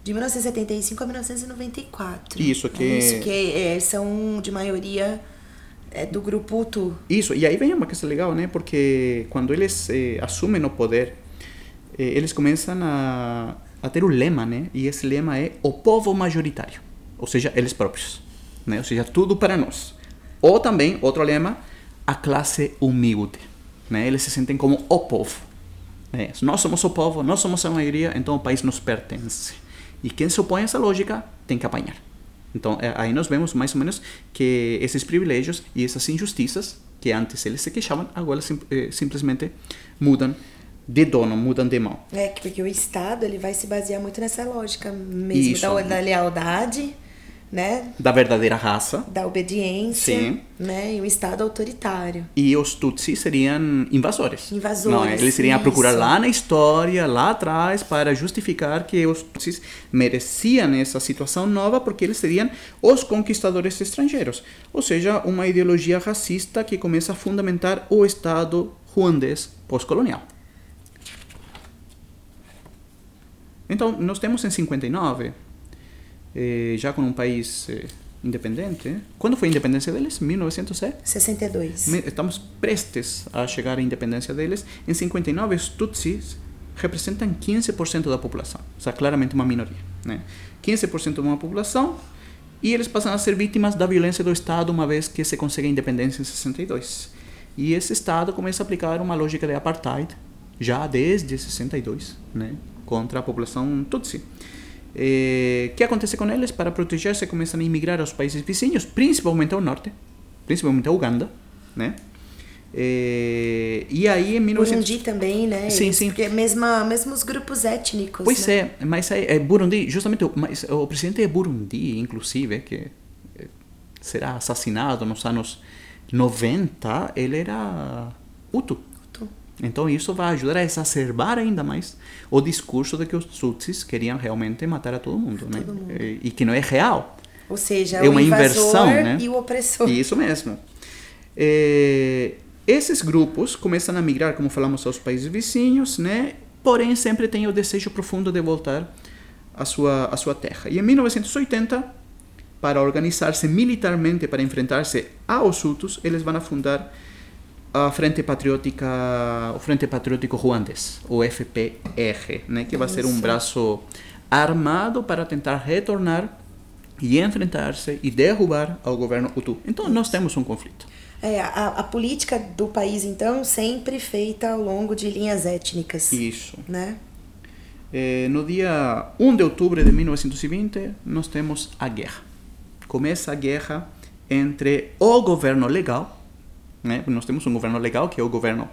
de 1975 a 1994. Isso, que- É isso que é, são de maioria é, do grupo Hutu. Isso, e aí vem uma coisa legal, né? Porque quando eles eh, assumem o poder, eh, eles começam a, a ter um lema, né? E esse lema é o povo majoritário, ou seja, eles próprios, né? Ou seja, tudo para nós. Ou também, outro lema, a classe humilde, né? Eles se sentem como o povo. né? Nós somos o povo, nós somos a maioria, então o país nos pertence. E quem se opõe a essa lógica tem que apanhar. Então, é, aí nós vemos mais ou menos que esses privilégios e essas injustiças, que antes eles se queixavam, agora sim, eh, simplesmente mudam de dono, mudam de mão. É, que- porque o Estado ele vai se basear muito nessa lógica mesmo Isso. da, da lealdade, né? Da verdadeira raça. Da obediência, Sim. né? E o Estado autoritário. E os Tutsis seriam invasores. Invasores, Não, eles iriam procurar lá na história, lá atrás, para justificar que os Tutsis mereciam essa situação nova, porque eles seriam os conquistadores estrangeiros. Ou seja, uma ideologia racista que começa a fundamentar o Estado ruandês pós-colonial. Então, nós temos em 59, eh, já com um país eh, independente. Quando foi a independência deles? 1907? 62. Me- Estamos prestes a chegar à independência deles. Em 59, os Tutsis representam 15% da população. Ou seja, claramente uma minoria. Né? 15% de uma população e eles passam a ser vítimas da violência do Estado uma vez que se consegue a independência em 62. E esse Estado começa a aplicar uma lógica de apartheid já desde 62, né? contra a população Tutsi. Eh, O que acontece com eles? Para proteger-se, começam a emigrar aos países vizinhos, principalmente ao norte, principalmente a Uganda, né? E aí em 1900... Burundi também, né? Sim, sim. Porque mesma, mesmos grupos étnicos. Pois né? é, mas é, é Burundi, justamente, o- mas o presidente de Burundi, inclusive, que eh, será assassinado nos anos 90, ele era Hutu. Então isso vai ajudar a exacerbar ainda mais o discurso de que os Tutsis queriam realmente matar a todo mundo, né? todo mundo. E, que não é real. Ou seja, É uma inversão, né? e o opressor. Isso mesmo. Eh, esses grupos começam a migrar, como falamos, aos países vizinhos, né? Porém, sempre têm o desejo profundo de voltar à sua, à sua terra. E em 1980, para organizar-se militarmente para enfrentar-se aos Hutus, eles vão fundar a Frente Patriótica, o Frente Patriótico Ruandês, o FPR, né? Que vai ser um Isso. braço armado para tentar retornar e enfrentar-se e derrubar ao governo Hutu. Então, nós temos um conflito. É, a, a política do país, então, sempre feita ao longo de linhas étnicas. Isso. Né? Eh, no dia 1 de outubro de 1920, nós temos a guerra. Começa a guerra entre o governo legal, né? nós temos um governo legal, que é o governo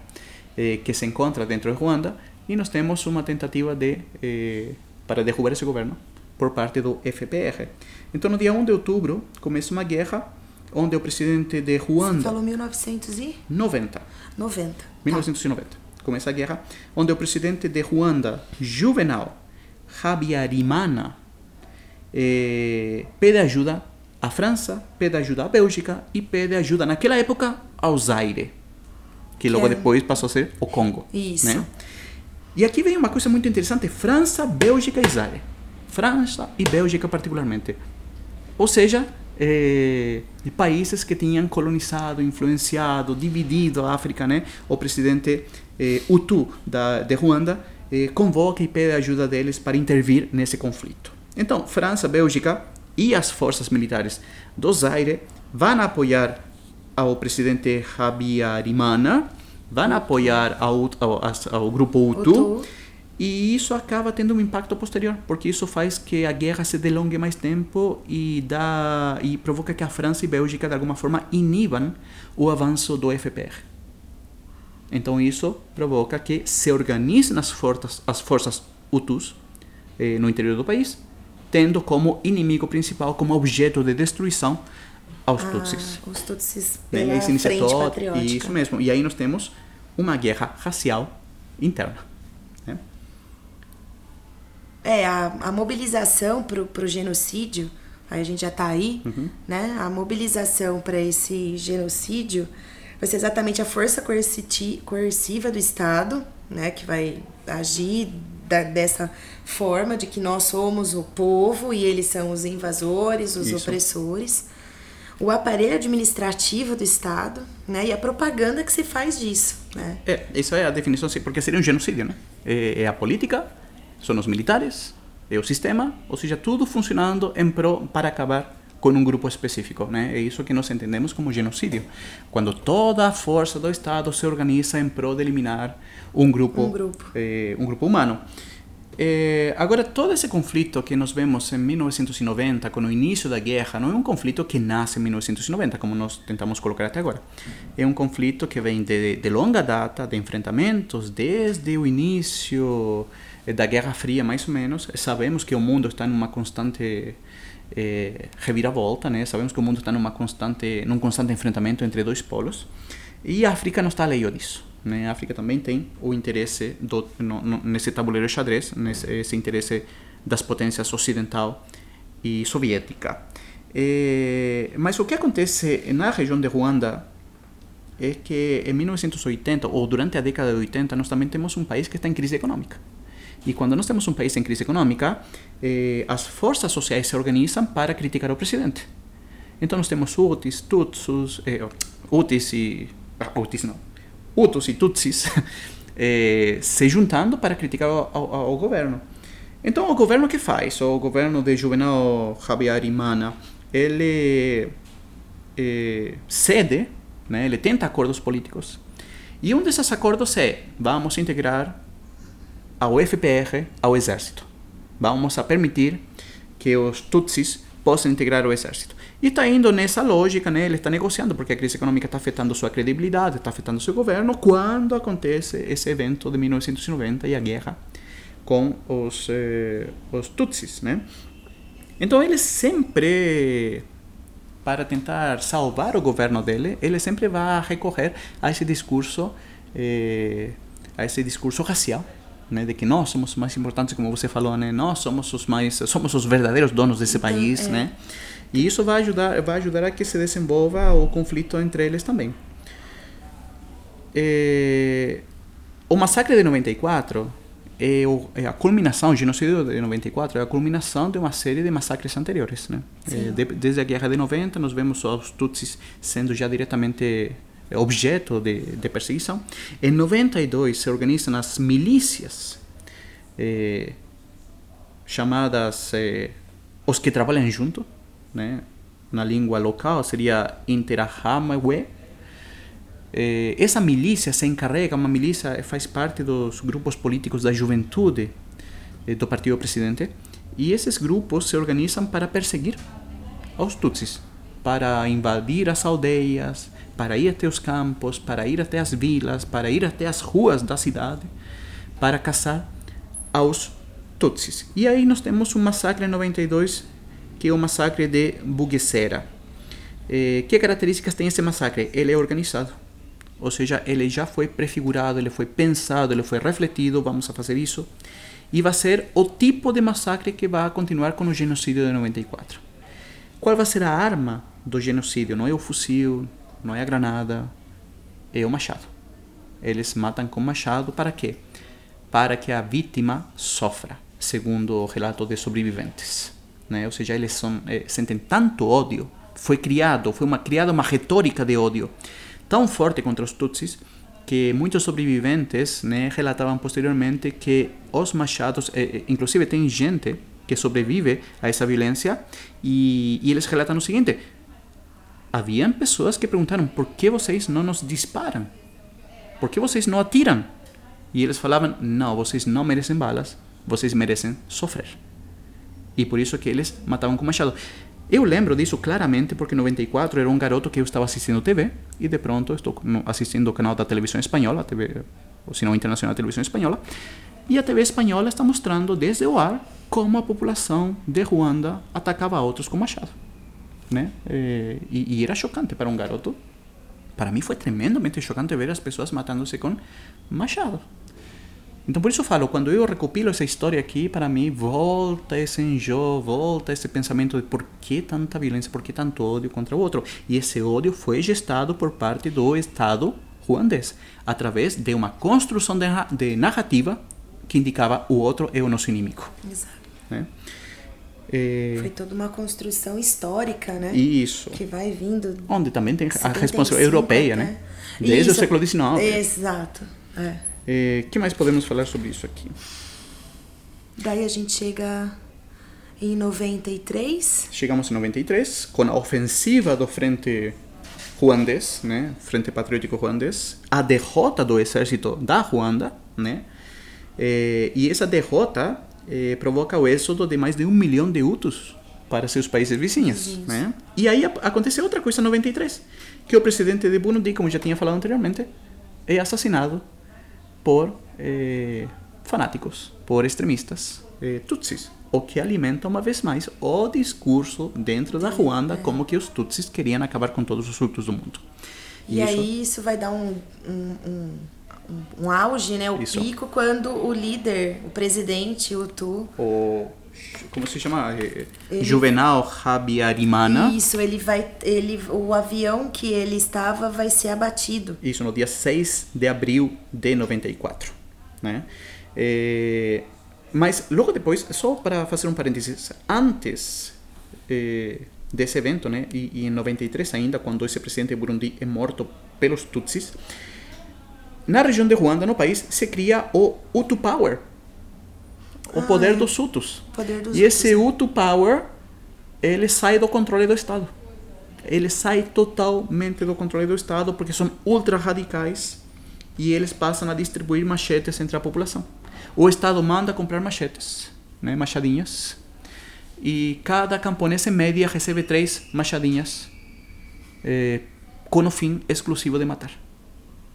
eh, que se encontra dentro de Ruanda, e nós temos uma tentativa de, eh, para derrubar esse governo por parte do FPR. Então, no dia 1 de outubro, começa uma guerra onde o presidente de Você Ruanda, falou 1990. 90, Tá. 1990. Começa a guerra, onde o presidente de Ruanda, Juvenal Habyarimana, eh, pede ajuda a França pede ajuda à Bélgica e pede ajuda, naquela época, ao Zaire, que logo é- depois passou a ser o Congo. Isso. Né? E aqui vem uma coisa muito interessante: França, Bélgica e Zaire. França e Bélgica, particularmente. Ou seja, eh, países que tinham colonizado, influenciado, dividido a África, né? O presidente eh, Hutu da, de Ruanda eh, convoca e pede ajuda deles para intervir nesse conflito. Então, França, Bélgica e as forças militares do Zaire vão apoiar ao presidente Habyarimana, vão apoiar ao, ao, ao grupo Hutu, Hutu. e isso acaba tendo um impacto posterior, porque isso faz que a guerra se delongue mais tempo e dá e provoca que a França e Bélgica de alguma forma inibam o avanço do FPR. Então isso provoca que se organizem as forças, as forças Hutus eh, no interior do país, tendo como inimigo principal, como objeto de destruição, aos Tutsis. Ah, os Tutsis Né? E pela aí se inicia frente todo- patriótica. Isso mesmo. E aí nós temos uma guerra racial interna. né? É, a, a mobilização pro, pro genocídio, aí a gente já tá aí, Uhum. né? A mobilização para esse genocídio vai ser exatamente a força coerciti- coerciva do Estado, né? Que vai agir da- dessa forma de que nós somos o povo e eles são os invasores, os Isso. opressores. O aparelho administrativo do Estado, né? E a propaganda que se faz disso, né? É, essa é a definição, porque seria um genocídio, né? É, é a política, são os militares, é o sistema, ou seja, tudo funcionando em pro para acabar com um grupo específico, né? É isso que nós entendemos como genocídio. Quando toda a força do Estado se organiza em prol de eliminar um grupo, Um grupo. eh, um grupo humano. Eh, agora, todo esse conflito que nós vemos em 1990, com o início da guerra, não é um conflito que nasce em 1990, como nós tentamos colocar até agora. É um conflito que vem de, de longa data, de enfrentamentos, desde o início eh, da Guerra Fria, mais ou menos. Sabemos que o mundo está numa constante eh, reviravolta, né? Sabemos que o mundo está numa constante, num constante enfrentamento entre dois polos. E a África não está alheio disso. Né? A África também tem o interesse do, no, no, nesse tabuleiro de xadrez, nesse esse interesse das potências ocidental e soviética. Eh, mas o que acontece na região de Ruanda é que em 1980, ou durante a década de 80, nós também temos um país que está em crise econômica. E quando nós temos um país em crise econômica, eh, as forças sociais se organizam para criticar o presidente. Então nós temos Hutus, Tutsus, eh, Hutus e... ah, Hutus não. Hutus e Tutsis eh, se juntando para criticar ao governo. Então o governo que faz? O governo de Juvenal Habyarimana, ele eh, cede, né? ele tenta acordos políticos. E um desses acordos é, vamos integrar ao FPR ao exército. Vamos a permitir que os Tutsis possam integrar o exército. E está indo nessa lógica, né? ele está negociando, porque a crise econômica está afetando sua credibilidade, está afetando seu governo, quando acontece esse evento de 1990 e a guerra com os, eh, os Tutsis. Né? Então ele sempre, para tentar salvar o governo dele, ele sempre vai recorrer a esse discurso, eh, a esse discurso racial, né, de que nós somos mais importantes, como você falou, né, nós somos os mais, somos os verdadeiros donos desse país, é. né? E isso vai ajudar, vai ajudar a que se desenvolva o conflito entre eles também. Eh, o massacre de 94 é, o, é a culminação, o genocídio de 94 é a culminação de uma série de massacres anteriores. Né? Eh, de, desde a Guerra de 90, nós vemos os Tutsis sendo já diretamente objeto de, de perseguição. Em 92 se organizam as milícias eh, chamadas eh, os que trabalham junto, né? na língua local seria Interahamwe. Eh, essa milícia se encarrega, uma milícia faz parte dos grupos políticos da juventude eh, do partido presidente, e esses grupos se organizam para perseguir os Tutsis, para invadir as aldeias, para ir até os campos, para ir até as vilas, para ir até as ruas da cidade, para caçar aos Tutsis. E aí nós temos um massacre em 92, que é o massacre de Bugesera. Eh, que características tem esse massacre? Ele é organizado. Ou seja, ele já foi prefigurado, ele foi pensado, ele foi refletido, vamos a fazer isso. E vai ser o tipo de massacre que vai continuar com o genocídio de 94. qual vai ser a arma do genocídio? Não é o fuzil, não é a granada, é o machado. Eles matam com machado para quê? Para que a vítima sofra, segundo o relato de sobreviventes. Né? Ou seja, eles são, eh, sentem tanto ódio. Foi criado, foi uma criada uma retórica de ódio tão forte contra os Tutsis que muitos sobreviventes né, relatavam posteriormente que os machados, eh, inclusive tem gente que sobrevive a essa violência e, e eles relatam o seguinte: haviam pessoas que perguntaram por que vocês não nos disparam, por que vocês não atiram? E eles falavam: não, vocês não merecem balas, vocês merecem sofrer. E por isso que eles matavam com machado. Eu lembro disso claramente porque em 94 era um garoto que eu estava assistindo TV e de pronto estou assistindo o canal da televisão espanhola, TV, o sinal internacional da televisão espanhola, e a TV espanhola está mostrando desde o ar como a população de Ruanda atacava outros com machado. Né? E, e era chocante para um garoto. Para mim foi tremendamente chocante ver as pessoas matando-se com machado. Então, por isso eu falo, quando eu recopilo essa história aqui, para mim volta esse enjoo, volta esse pensamento de por que tanta violência, por que tanto ódio contra o outro. E esse ódio foi gestado por parte do Estado ruandês, através de uma construção de, de narrativa que indicava o outro é o nosso inimigo. Exato. Né? É... Foi toda uma construção histórica, né? Isso. Que vai vindo. Onde também tem a responsabilidade europeia, né? Desde isso, o século XIX. Exato. É. É, que mais podemos falar sobre isso aqui? Daí a gente chega em 93. Chegamos em 93 com a ofensiva do Frente Ruandês, né? Frente Patriótico Ruandês, a derrota do exército da Ruanda, né? É, e essa derrota é, provoca o êxodo de mais de um milhão de Hutus para seus países vizinhos, né? E aí aconteceu outra coisa em 93, que o presidente de Burundi, como já tinha falado anteriormente, é assassinado por eh, fanáticos, por extremistas eh, tutsis, o que alimenta uma vez mais o discurso dentro da Ruanda como que os tutsis queriam acabar com todos os hutus do mundo. E, e isso... aí isso vai dar um, um, um, um auge, né, o isso. pico, quando o líder, o presidente, o Tu... O como se chama? Ele, Juvenal Rabiarimana isso ele vai ele o avião que ele estava vai ser abatido. Isso no dia 6 de abril de 94 né? É, mas logo depois só para fazer um parênteses antes é, desse evento né e, e em 93 ainda quando esse presidente de Burundi é morto pelos Tutsis na região de Ruanda no país se cria o Hutu Power o poder dos Hutus. Poder dos e esse Hutu Power, ele sai do controle do Estado. Ele sai totalmente do controle do Estado porque são ultra radicais e eles passam a distribuir machetes entre a população. O Estado manda comprar machetes, né, machadinhas, e cada camponês em média recebe três machadinhas eh, com o fim exclusivo de matar.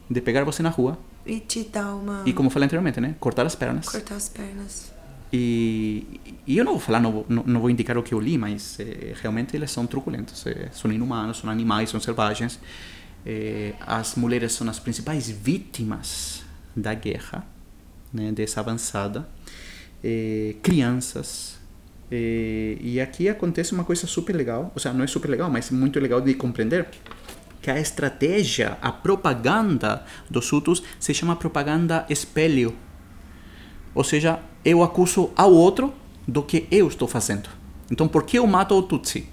De pegar você na rua. E te dar uma. E como falei anteriormente, né? Cortar as pernas. Cortar as pernas. E, e, eu não vou falar, não não, não vou indicar o que eu li, mas é, realmente eles são truculentos, é, são inumanos, são animais, são selvagens. É, as mulheres são as principais vítimas da guerra, né, dessa avançada. crianças. e aqui acontece uma coisa super legal, ou seja, não é super legal, mas muito legal de compreender que a estratégia, a propaganda dos Hutus se chama propaganda espelho. Ou seja, eu acuso ao outro do que eu estou fazendo. Então, por que eu mato o Tutsi?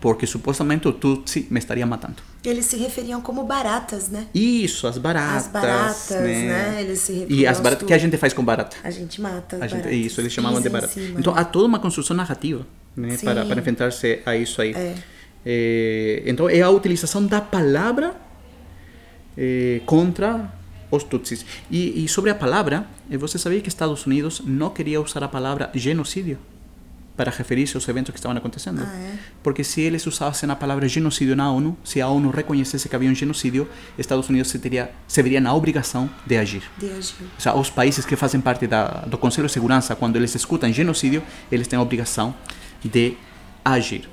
Porque supostamente o Tutsi me estaria matando. Eles se referiam como baratas, né? Isso, as baratas. As baratas, né? né? Eles se referiam E as baratas, o que a gente faz com barata? A gente mata as a gente, Isso, eles chamavam de barata. Então, há toda uma construção narrativa né? para, para enfrentar-se a isso aí. É. É, então, é a utilização da palavra é, contra os Tutsis. E, e, sobre a palavra, eh, você sabia que Estados Unidos não queria usar a palavra genocídio para referir-se aos eventos que estavam acontecendo? Ah, é? Porque se eles usassem a palavra genocídio na ONU, se a ONU reconhecesse que havia um genocídio, Estados Unidos se, teria, se veria na obrigação de agir. De agir. Ou seja, os países que fazem parte da, do Conselho de Segurança, quando eles escutam genocídio, eles têm a obrigação de agir.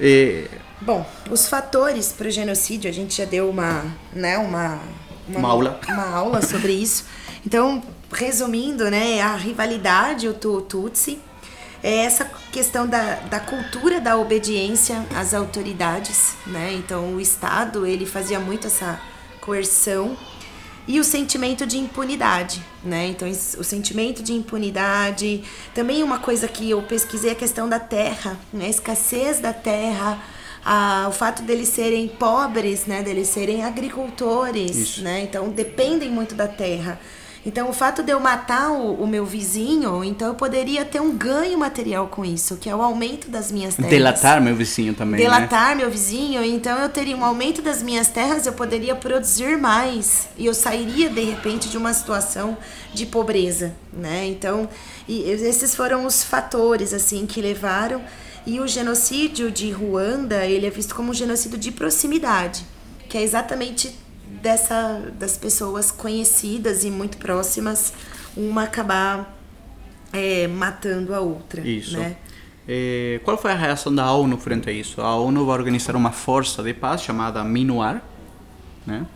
É... Bom, os fatores para o genocídio, a gente já deu uma, né, uma uma, uma aula. Uma aula sobre isso. Então, resumindo, né, a rivalidade, o Tutsi, é essa questão da, da cultura da obediência às autoridades, né? Então o Estado ele fazia muito essa coerção e o sentimento de impunidade, né? Então o sentimento de impunidade, também uma coisa que eu pesquisei é a questão da terra, né? A escassez da terra, a, o fato deles serem pobres, né? Deles serem agricultores, Isso. né? Então dependem muito da terra. Então, o fato de eu matar o, o, meu vizinho, então eu poderia ter um ganho material com isso, que é o aumento das minhas terras. Delatar meu vizinho também. Delatar né? meu vizinho, então eu teria um aumento das minhas terras, eu poderia produzir mais e eu sairia de repente de uma situação de pobreza, né? Então, esses foram os fatores assim que levaram e o genocídio de Ruanda, ele é visto como um genocídio de proximidade, que é exatamente dessa das pessoas conhecidas e muito próximas uma acabar é, matando a outra isso. né? é, qual foi a reação da ONU frente a isso? A ONU vai organizar uma força de paz chamada MINUAR né?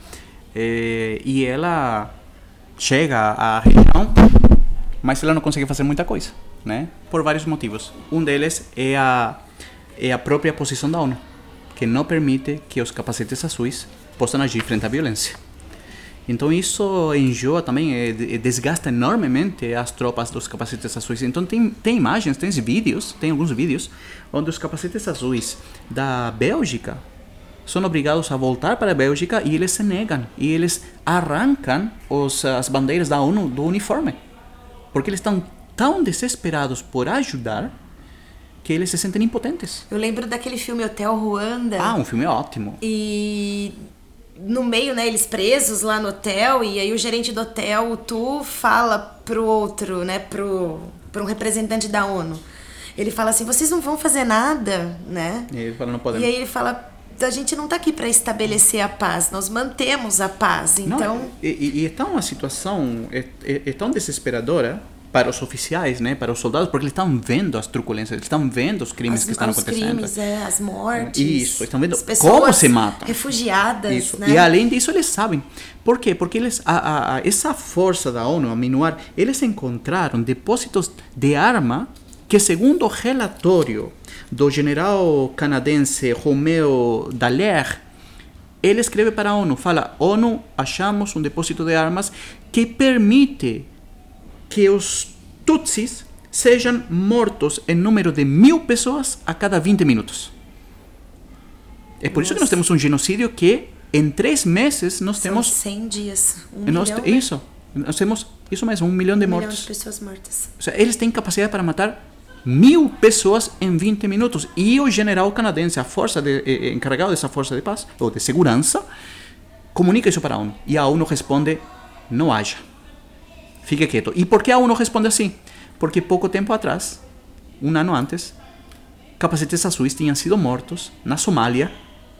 É, e ela chega à região mas ela não consegue fazer muita coisa né por vários motivos um deles é a é a própria posição da ONU que não permite que os capacetes azuis possam agir frente à violência. Então isso enjoa também, é, desgasta enormemente as tropas dos capacetes azuis. Então tem, tem imagens, tem vídeos, tem alguns vídeos onde os capacetes azuis da Bélgica são obrigados a voltar para a Bélgica e eles se negam e eles arrancam os, as bandeiras da ONU do uniforme, porque eles estão tão desesperados por ajudar que eles se sentem impotentes. Eu lembro daquele filme Hotel Ruanda. Ah, um filme ótimo. E no meio, né, eles presos lá no hotel, e aí o gerente do hotel, o Tu, fala pro outro, né, pro, pro um representante da ONU. Ele fala assim, vocês não vão fazer nada, né? E ele fala, não podemos. E aí ele fala, a gente não tá aqui para estabelecer a paz, nós mantemos a paz, então... Não, e, e, é tão uma situação, é, é, é tão desesperadora para os oficiais, né, para os soldados, porque eles estão vendo as truculências, eles estão vendo os crimes as, que estão os acontecendo. Crimes, é, as mortes. Isso, estão vendo como se matam. Refugiadas, Isso. né? E além disso, eles sabem. Por quê? Porque eles, a, a, a, essa força da ONU, a MINUAR, eles encontraram depósitos de arma que, segundo o relatório do general canadense Romeo Dallaire, ele escreve para a ONU, fala, ONU, achamos um depósito de armas que permite que os tutsis sejam mortos em número de mil pessoas a cada 20 minutos. É por Nossa. isso que nós temos um genocídio que em três meses nós São temos 100 dias, um nós, milhão, isso, nós temos isso mesmo, um milhão de um mortos. milhão de pessoas mortas. Ou seja, eles têm capacidade para matar mil pessoas em 20 minutos. E o general canadense, a força de, eh, encarregado dessa força de paz ou de segurança, comunica isso para a ONU. E a ONU responde: não haja. Fique quieto. E por que a ONU responde assim? Porque pouco tempo atrás, um ano antes, capacetes azuis tinham sido mortos na Somália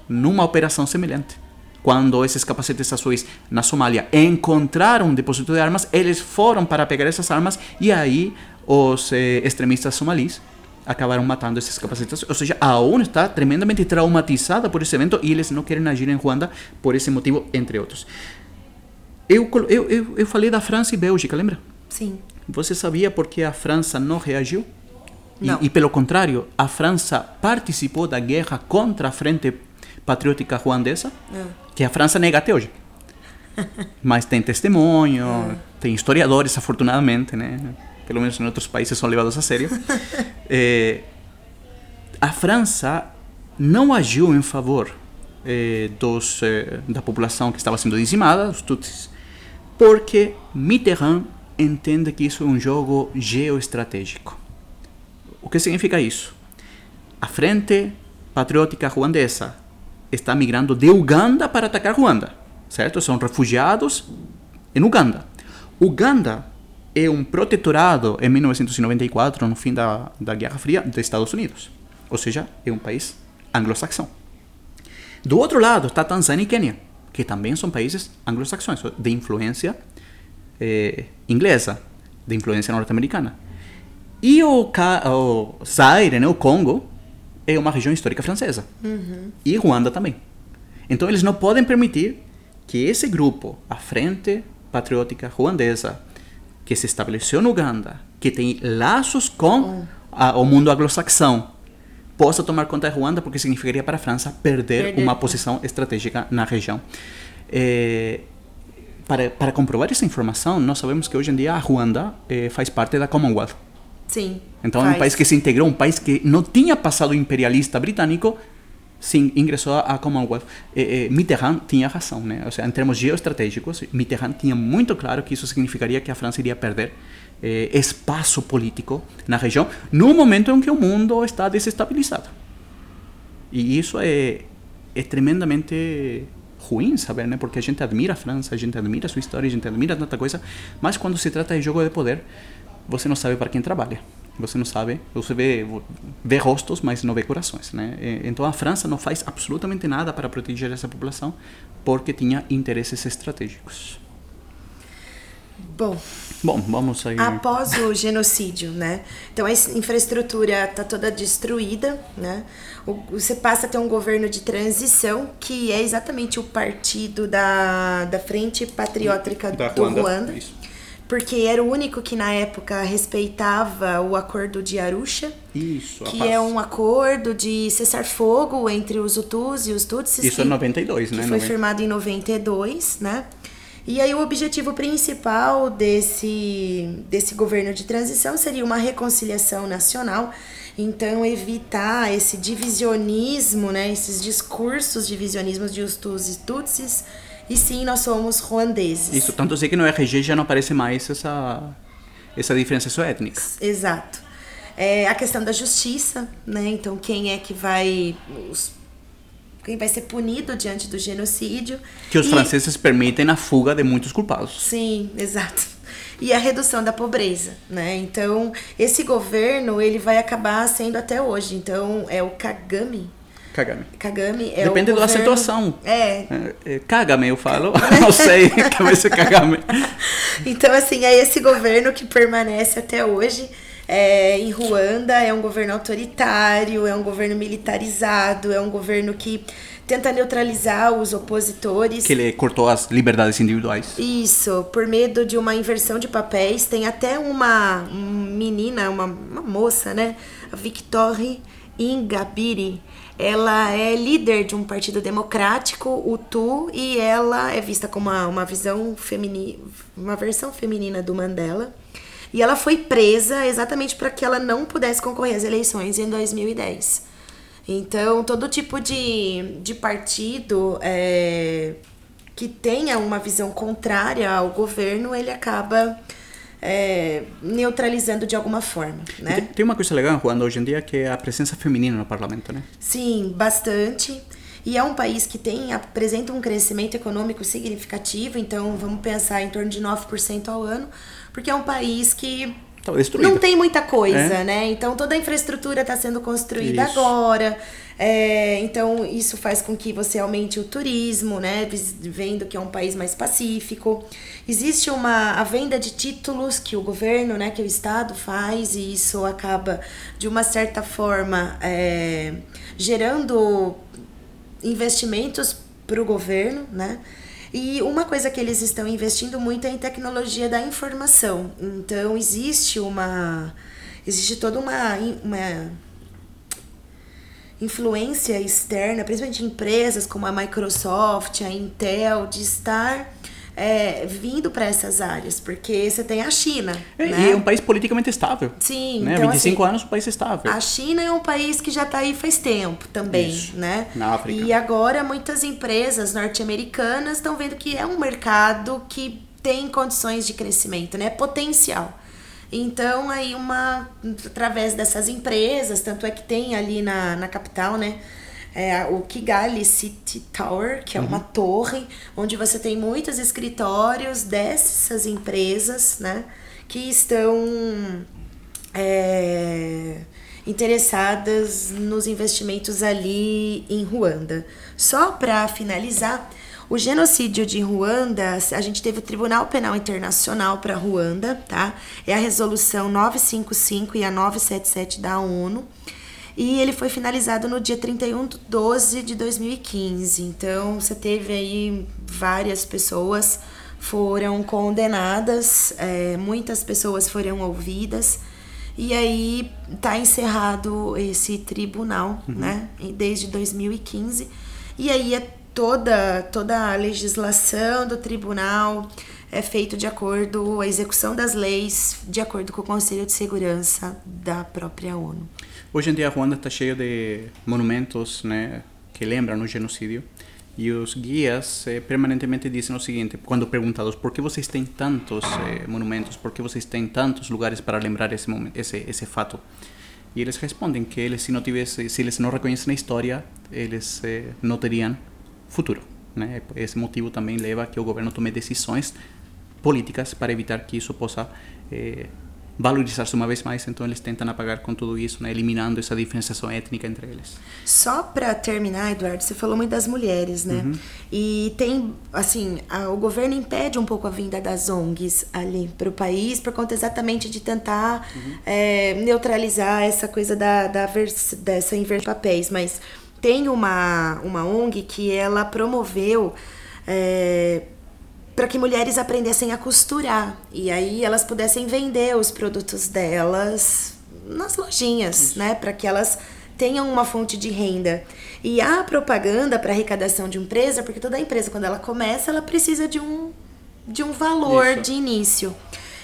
numa operação semelhante. Quando esses capacetes azuis na Somália encontraram um depósito de armas, eles foram para pegar essas armas e aí os eh, extremistas somalis acabaram matando esses capacetes. Ou seja, a ONU está tremendamente traumatizada por esse evento e eles não querem agir em Ruanda por esse motivo, entre outros. Eu, eu, eu, eu falei da França e Bélgica, lembra? Sim. Você sabia por que a França não reagiu? Não. E, e, pelo contrário, a França participou da guerra contra a Frente Patriótica Ruandesa, É. que a França nega até hoje. Mas tem testemunho, tem historiadores, afortunadamente, né? Pelo menos em outros países são levados a sério. Eh, a França não agiu em favor eh, dos, eh, da população que estava sendo dizimada, os Tutsis, porque Mitterrand entende que isso é um jogo geoestratégico. O que significa isso? A Frente Patriótica Ruandesa está migrando de Uganda para atacar Ruanda, certo? São refugiados em Uganda. Uganda é um protetorado em 1994, no fim da, da Guerra Fria, dos Estados Unidos. Ou seja, é um país anglo-saxão. Do outro lado está Tanzânia e Quênia, que também são países anglo-saxões, de influência eh, inglesa, de influência norte-americana. E o, Ca- o Zaire, né, o Congo, é uma região histórica francesa. E Ruanda também. Então eles não podem permitir que esse grupo, a Frente Patriótica Ruandesa, que se estabeleceu no Uganda, que tem laços com a, o mundo anglo-saxão possa tomar conta de Ruanda, porque significaria para a França perder, Perder. uma posição estratégica na região. Eh, para, para comprovar essa informação, nós sabemos que hoje em dia a Ruanda eh, faz parte da Commonwealth. Sim. Então é um faz. país que se integrou, um país que não tinha passado imperialista britânico, sim, ingressou à Commonwealth. Eh, eh, Mitterrand tinha razão, né? Ou seja, em termos geoestratégicos, Mitterrand tinha muito claro que isso significaria que a França iria perder eh, espaço político na região, no momento em que o mundo está desestabilizado. E isso é, é tremendamente ruim saber, né? Porque a gente admira a França, a gente admira a sua história, a gente admira tanta coisa, mas quando se trata de jogo de poder, você não sabe para quem trabalha. Você não sabe, você vê, vê rostos, mas não vê corações, né? E- Então a França não faz absolutamente nada para proteger essa população porque tinha interesses estratégicos. Bom, Bom, vamos aí. após o genocídio, né? Então a infraestrutura está toda destruída, né? O- você passa a ter um governo de transição que é exatamente o partido da, da Frente Patriótica Da do Ruanda, Ruanda, isso. porque era o único que na época respeitava o Acordo de Arusha, Isso, a que é um acordo de cessar fogo entre os Hutus e os Tutsis. Isso que- é 92, que né? foi 90. firmado em 92, né? E aí o objetivo principal desse, desse governo de transição seria uma reconciliação nacional, então evitar esse divisionismo, né, esses discursos divisionismos de Hutus e Tutsis, e sim nós somos ruandeses. Isso, tanto sei que no RG já não aparece mais essa, essa diferenciação étnica. Exato. É a questão da justiça, né? Então quem é que vai os- quem vai ser punido diante do genocídio? Que os E- franceses permitem a fuga de muitos culpados. Sim, exato. E a redução da pobreza, né? Então, esse governo, ele vai acabar sendo até hoje. Então, é o Kagame. Kagame. Kagame é Depende da situação. É. É, é, Caga-me, eu falo. não sei, que vai ser caga-me. Então, assim, é esse governo que permanece até hoje é, em Ruanda. É um governo autoritário, é um governo militarizado, é um governo que tenta neutralizar os opositores. Que ele cortou as liberdades individuais. Isso, por medo de uma inversão de papéis. Tem até uma menina, uma, uma moça, né? A Victorie Ingabire. Ela é líder de um partido democrático, o TU, e ela é vista como uma, uma visão feminina, uma versão feminina do Mandela. E ela foi presa exatamente para que ela não pudesse concorrer às eleições em 2010. Então, todo tipo de, de partido é, que tenha uma visão contrária ao governo, ele acaba é, neutralizando de alguma forma, Tem, né? tem uma coisa legal Ruanda hoje em dia que é a presença feminina no parlamento, né? Sim, bastante. E é um país que tem apresenta um crescimento econômico significativo, então vamos pensar em torno de 9% ao ano, porque é um país que destruído. não tem muita coisa, É. né? Então toda a infraestrutura está sendo construída Isso. agora. É, então isso faz com que você aumente o turismo, né? Vendo que é um país mais pacífico. Existe uma a venda de títulos que o governo, né, que o Estado faz, e isso acaba, de uma certa forma, é, gerando investimentos para o governo, né? E uma coisa que eles estão investindo muito é em tecnologia da informação. Então existe uma existe toda uma, uma influência externa, principalmente empresas como a Microsoft, a Intel, de estar é, vindo para essas áreas, porque você tem a China. É, né? E é um país politicamente estável. Sim, né? então, 25 assim, anos, um país estável. A China é um país que já está aí faz tempo também, Isso, né? na África. E agora muitas empresas norte-americanas estão vendo que é um mercado que tem condições de crescimento, né? Potencial. Então, aí uma através dessas empresas, tanto é que tem ali na, na capital, né? É, o Kigali City Tower, que é uma torre, onde você tem muitos escritórios dessas empresas, né? Que estão é, interessadas nos investimentos ali em Ruanda. Só para finalizar, o genocídio de Ruanda, a gente teve o Tribunal Penal Internacional para Ruanda, tá? É a resolução 955 e a 977 da ONU. E ele foi finalizado no dia 31 de 12 de 2015. Então, você teve aí várias pessoas foram condenadas, é, muitas pessoas foram ouvidas. E aí tá encerrado esse tribunal, Uhum. né? Desde 2015. E aí é toda, toda a legislação do tribunal é feito de acordo, a execução das leis de acordo com o Conselho de Segurança da própria ONU. Hoje em dia, Ruanda está cheio de monumentos né, que lembram o genocídio. E os guias eh, permanentemente dizem o seguinte, quando perguntados por que vocês têm tantos eh, monumentos, por que vocês têm tantos lugares para lembrar esse, momen- esse, esse fato. E eles respondem que eles, se, não tivesse, se eles não reconhecem a história, eles eh, não teriam futuro. Né? Esse motivo também leva a que o governo tome decisões políticas para evitar que isso possa eh, valorizar-se uma vez mais. Então eles tentam apagar com tudo isso, né? eliminando essa diferenciação étnica entre eles. Só pra terminar, Eduardo, você falou muito das mulheres, né? E tem, assim, a- o governo impede um pouco a vinda das ONGs ali pro país por conta exatamente de tentar é, neutralizar essa coisa da, da vers- dessa inversão de papéis. Mas tem uma, uma ONG que ela promoveu é, para que mulheres aprendessem a costurar e aí elas pudessem vender os produtos delas nas lojinhas, né, para que elas tenham uma fonte de renda. E a propaganda para arrecadação de empresa, porque toda empresa quando ela começa, ela precisa de um de um valor Isso. de início.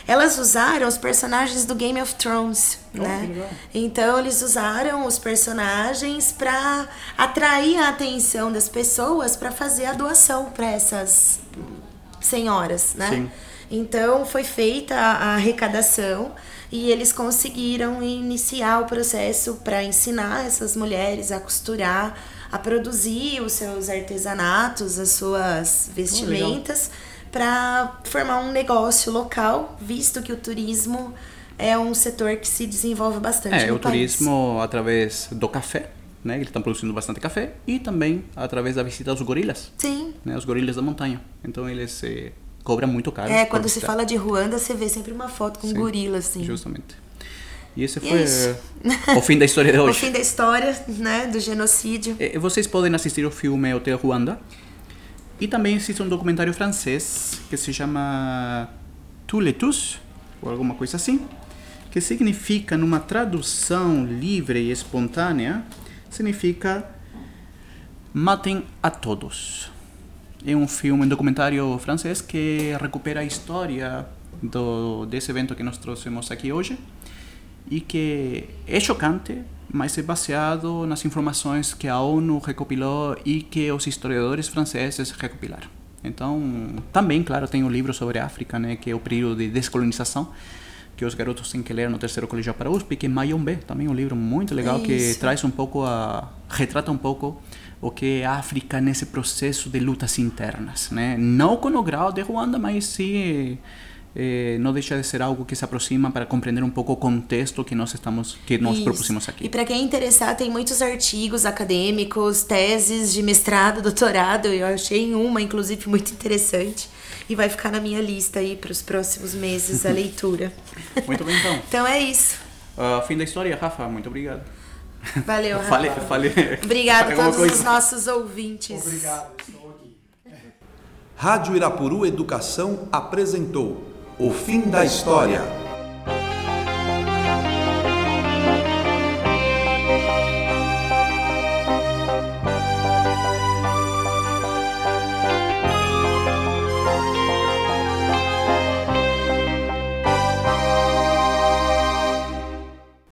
Elas usaram os personagens do Game of Thrones, Oh, né? Então eles usaram os personagens para atrair a atenção das pessoas para fazer a doação para essas senhoras, né? Sim. Então foi feita a arrecadação e eles conseguiram iniciar o processo para ensinar essas mulheres a costurar, a produzir os seus artesanatos, as suas vestimentas, para formar um negócio local, visto que o turismo é um setor que se desenvolve bastante É, o país. turismo através do café, né? Eles estão produzindo bastante café e também através da visita aos gorilas, Sim. né? Os gorilas da montanha. Então eles eh, cobram muito caro. É, quando se visitar. fala de Ruanda, você vê sempre uma foto com um Sim, gorila, assim. Justamente. E esse E é foi isso. eh, o fim da história de O hoje. fim da história, né, do genocídio. Eh, Vocês podem assistir o filme Hotel Ruanda. E também existe um documentário francês que se chama Tous les Tous, ou alguma coisa assim, que significa, numa tradução livre e espontânea, significa Matem a Todos. É um filme, um documentário francês que recupera a história do, desse evento que nós trouxemos aqui hoje e que é chocante, mas é baseado nas informações que a ONU recopilou e que os historiadores franceses recopilaram. Então, também, claro, tem um livro sobre a África, né, que é o período de descolonização, que os garotos têm que ler no terceiro colegial para USP, que é Mayombe, também um livro muito legal que traz um pouco a retrata um pouco o que é a África nesse processo de lutas internas, né? Não com o grau de Ruanda, mas sim eh, não deixa de ser algo que se aproxima para compreender um pouco o contexto que nós estamos que nós Isso. propusimos aqui. E para quem interessar, tem muitos artigos acadêmicos, teses de mestrado, doutorado. Eu achei uma, inclusive, muito interessante. E vai ficar na minha lista aí para os próximos meses a leitura. Muito bem, então. Então é isso. Ah, fim da história, Rafa. Muito obrigado. Valeu, Rafa. Fale, fale. Obrigado a todos coisa. os nossos ouvintes. Obrigado, estou aqui. Rádio Irapuru Educação apresentou O Fim da História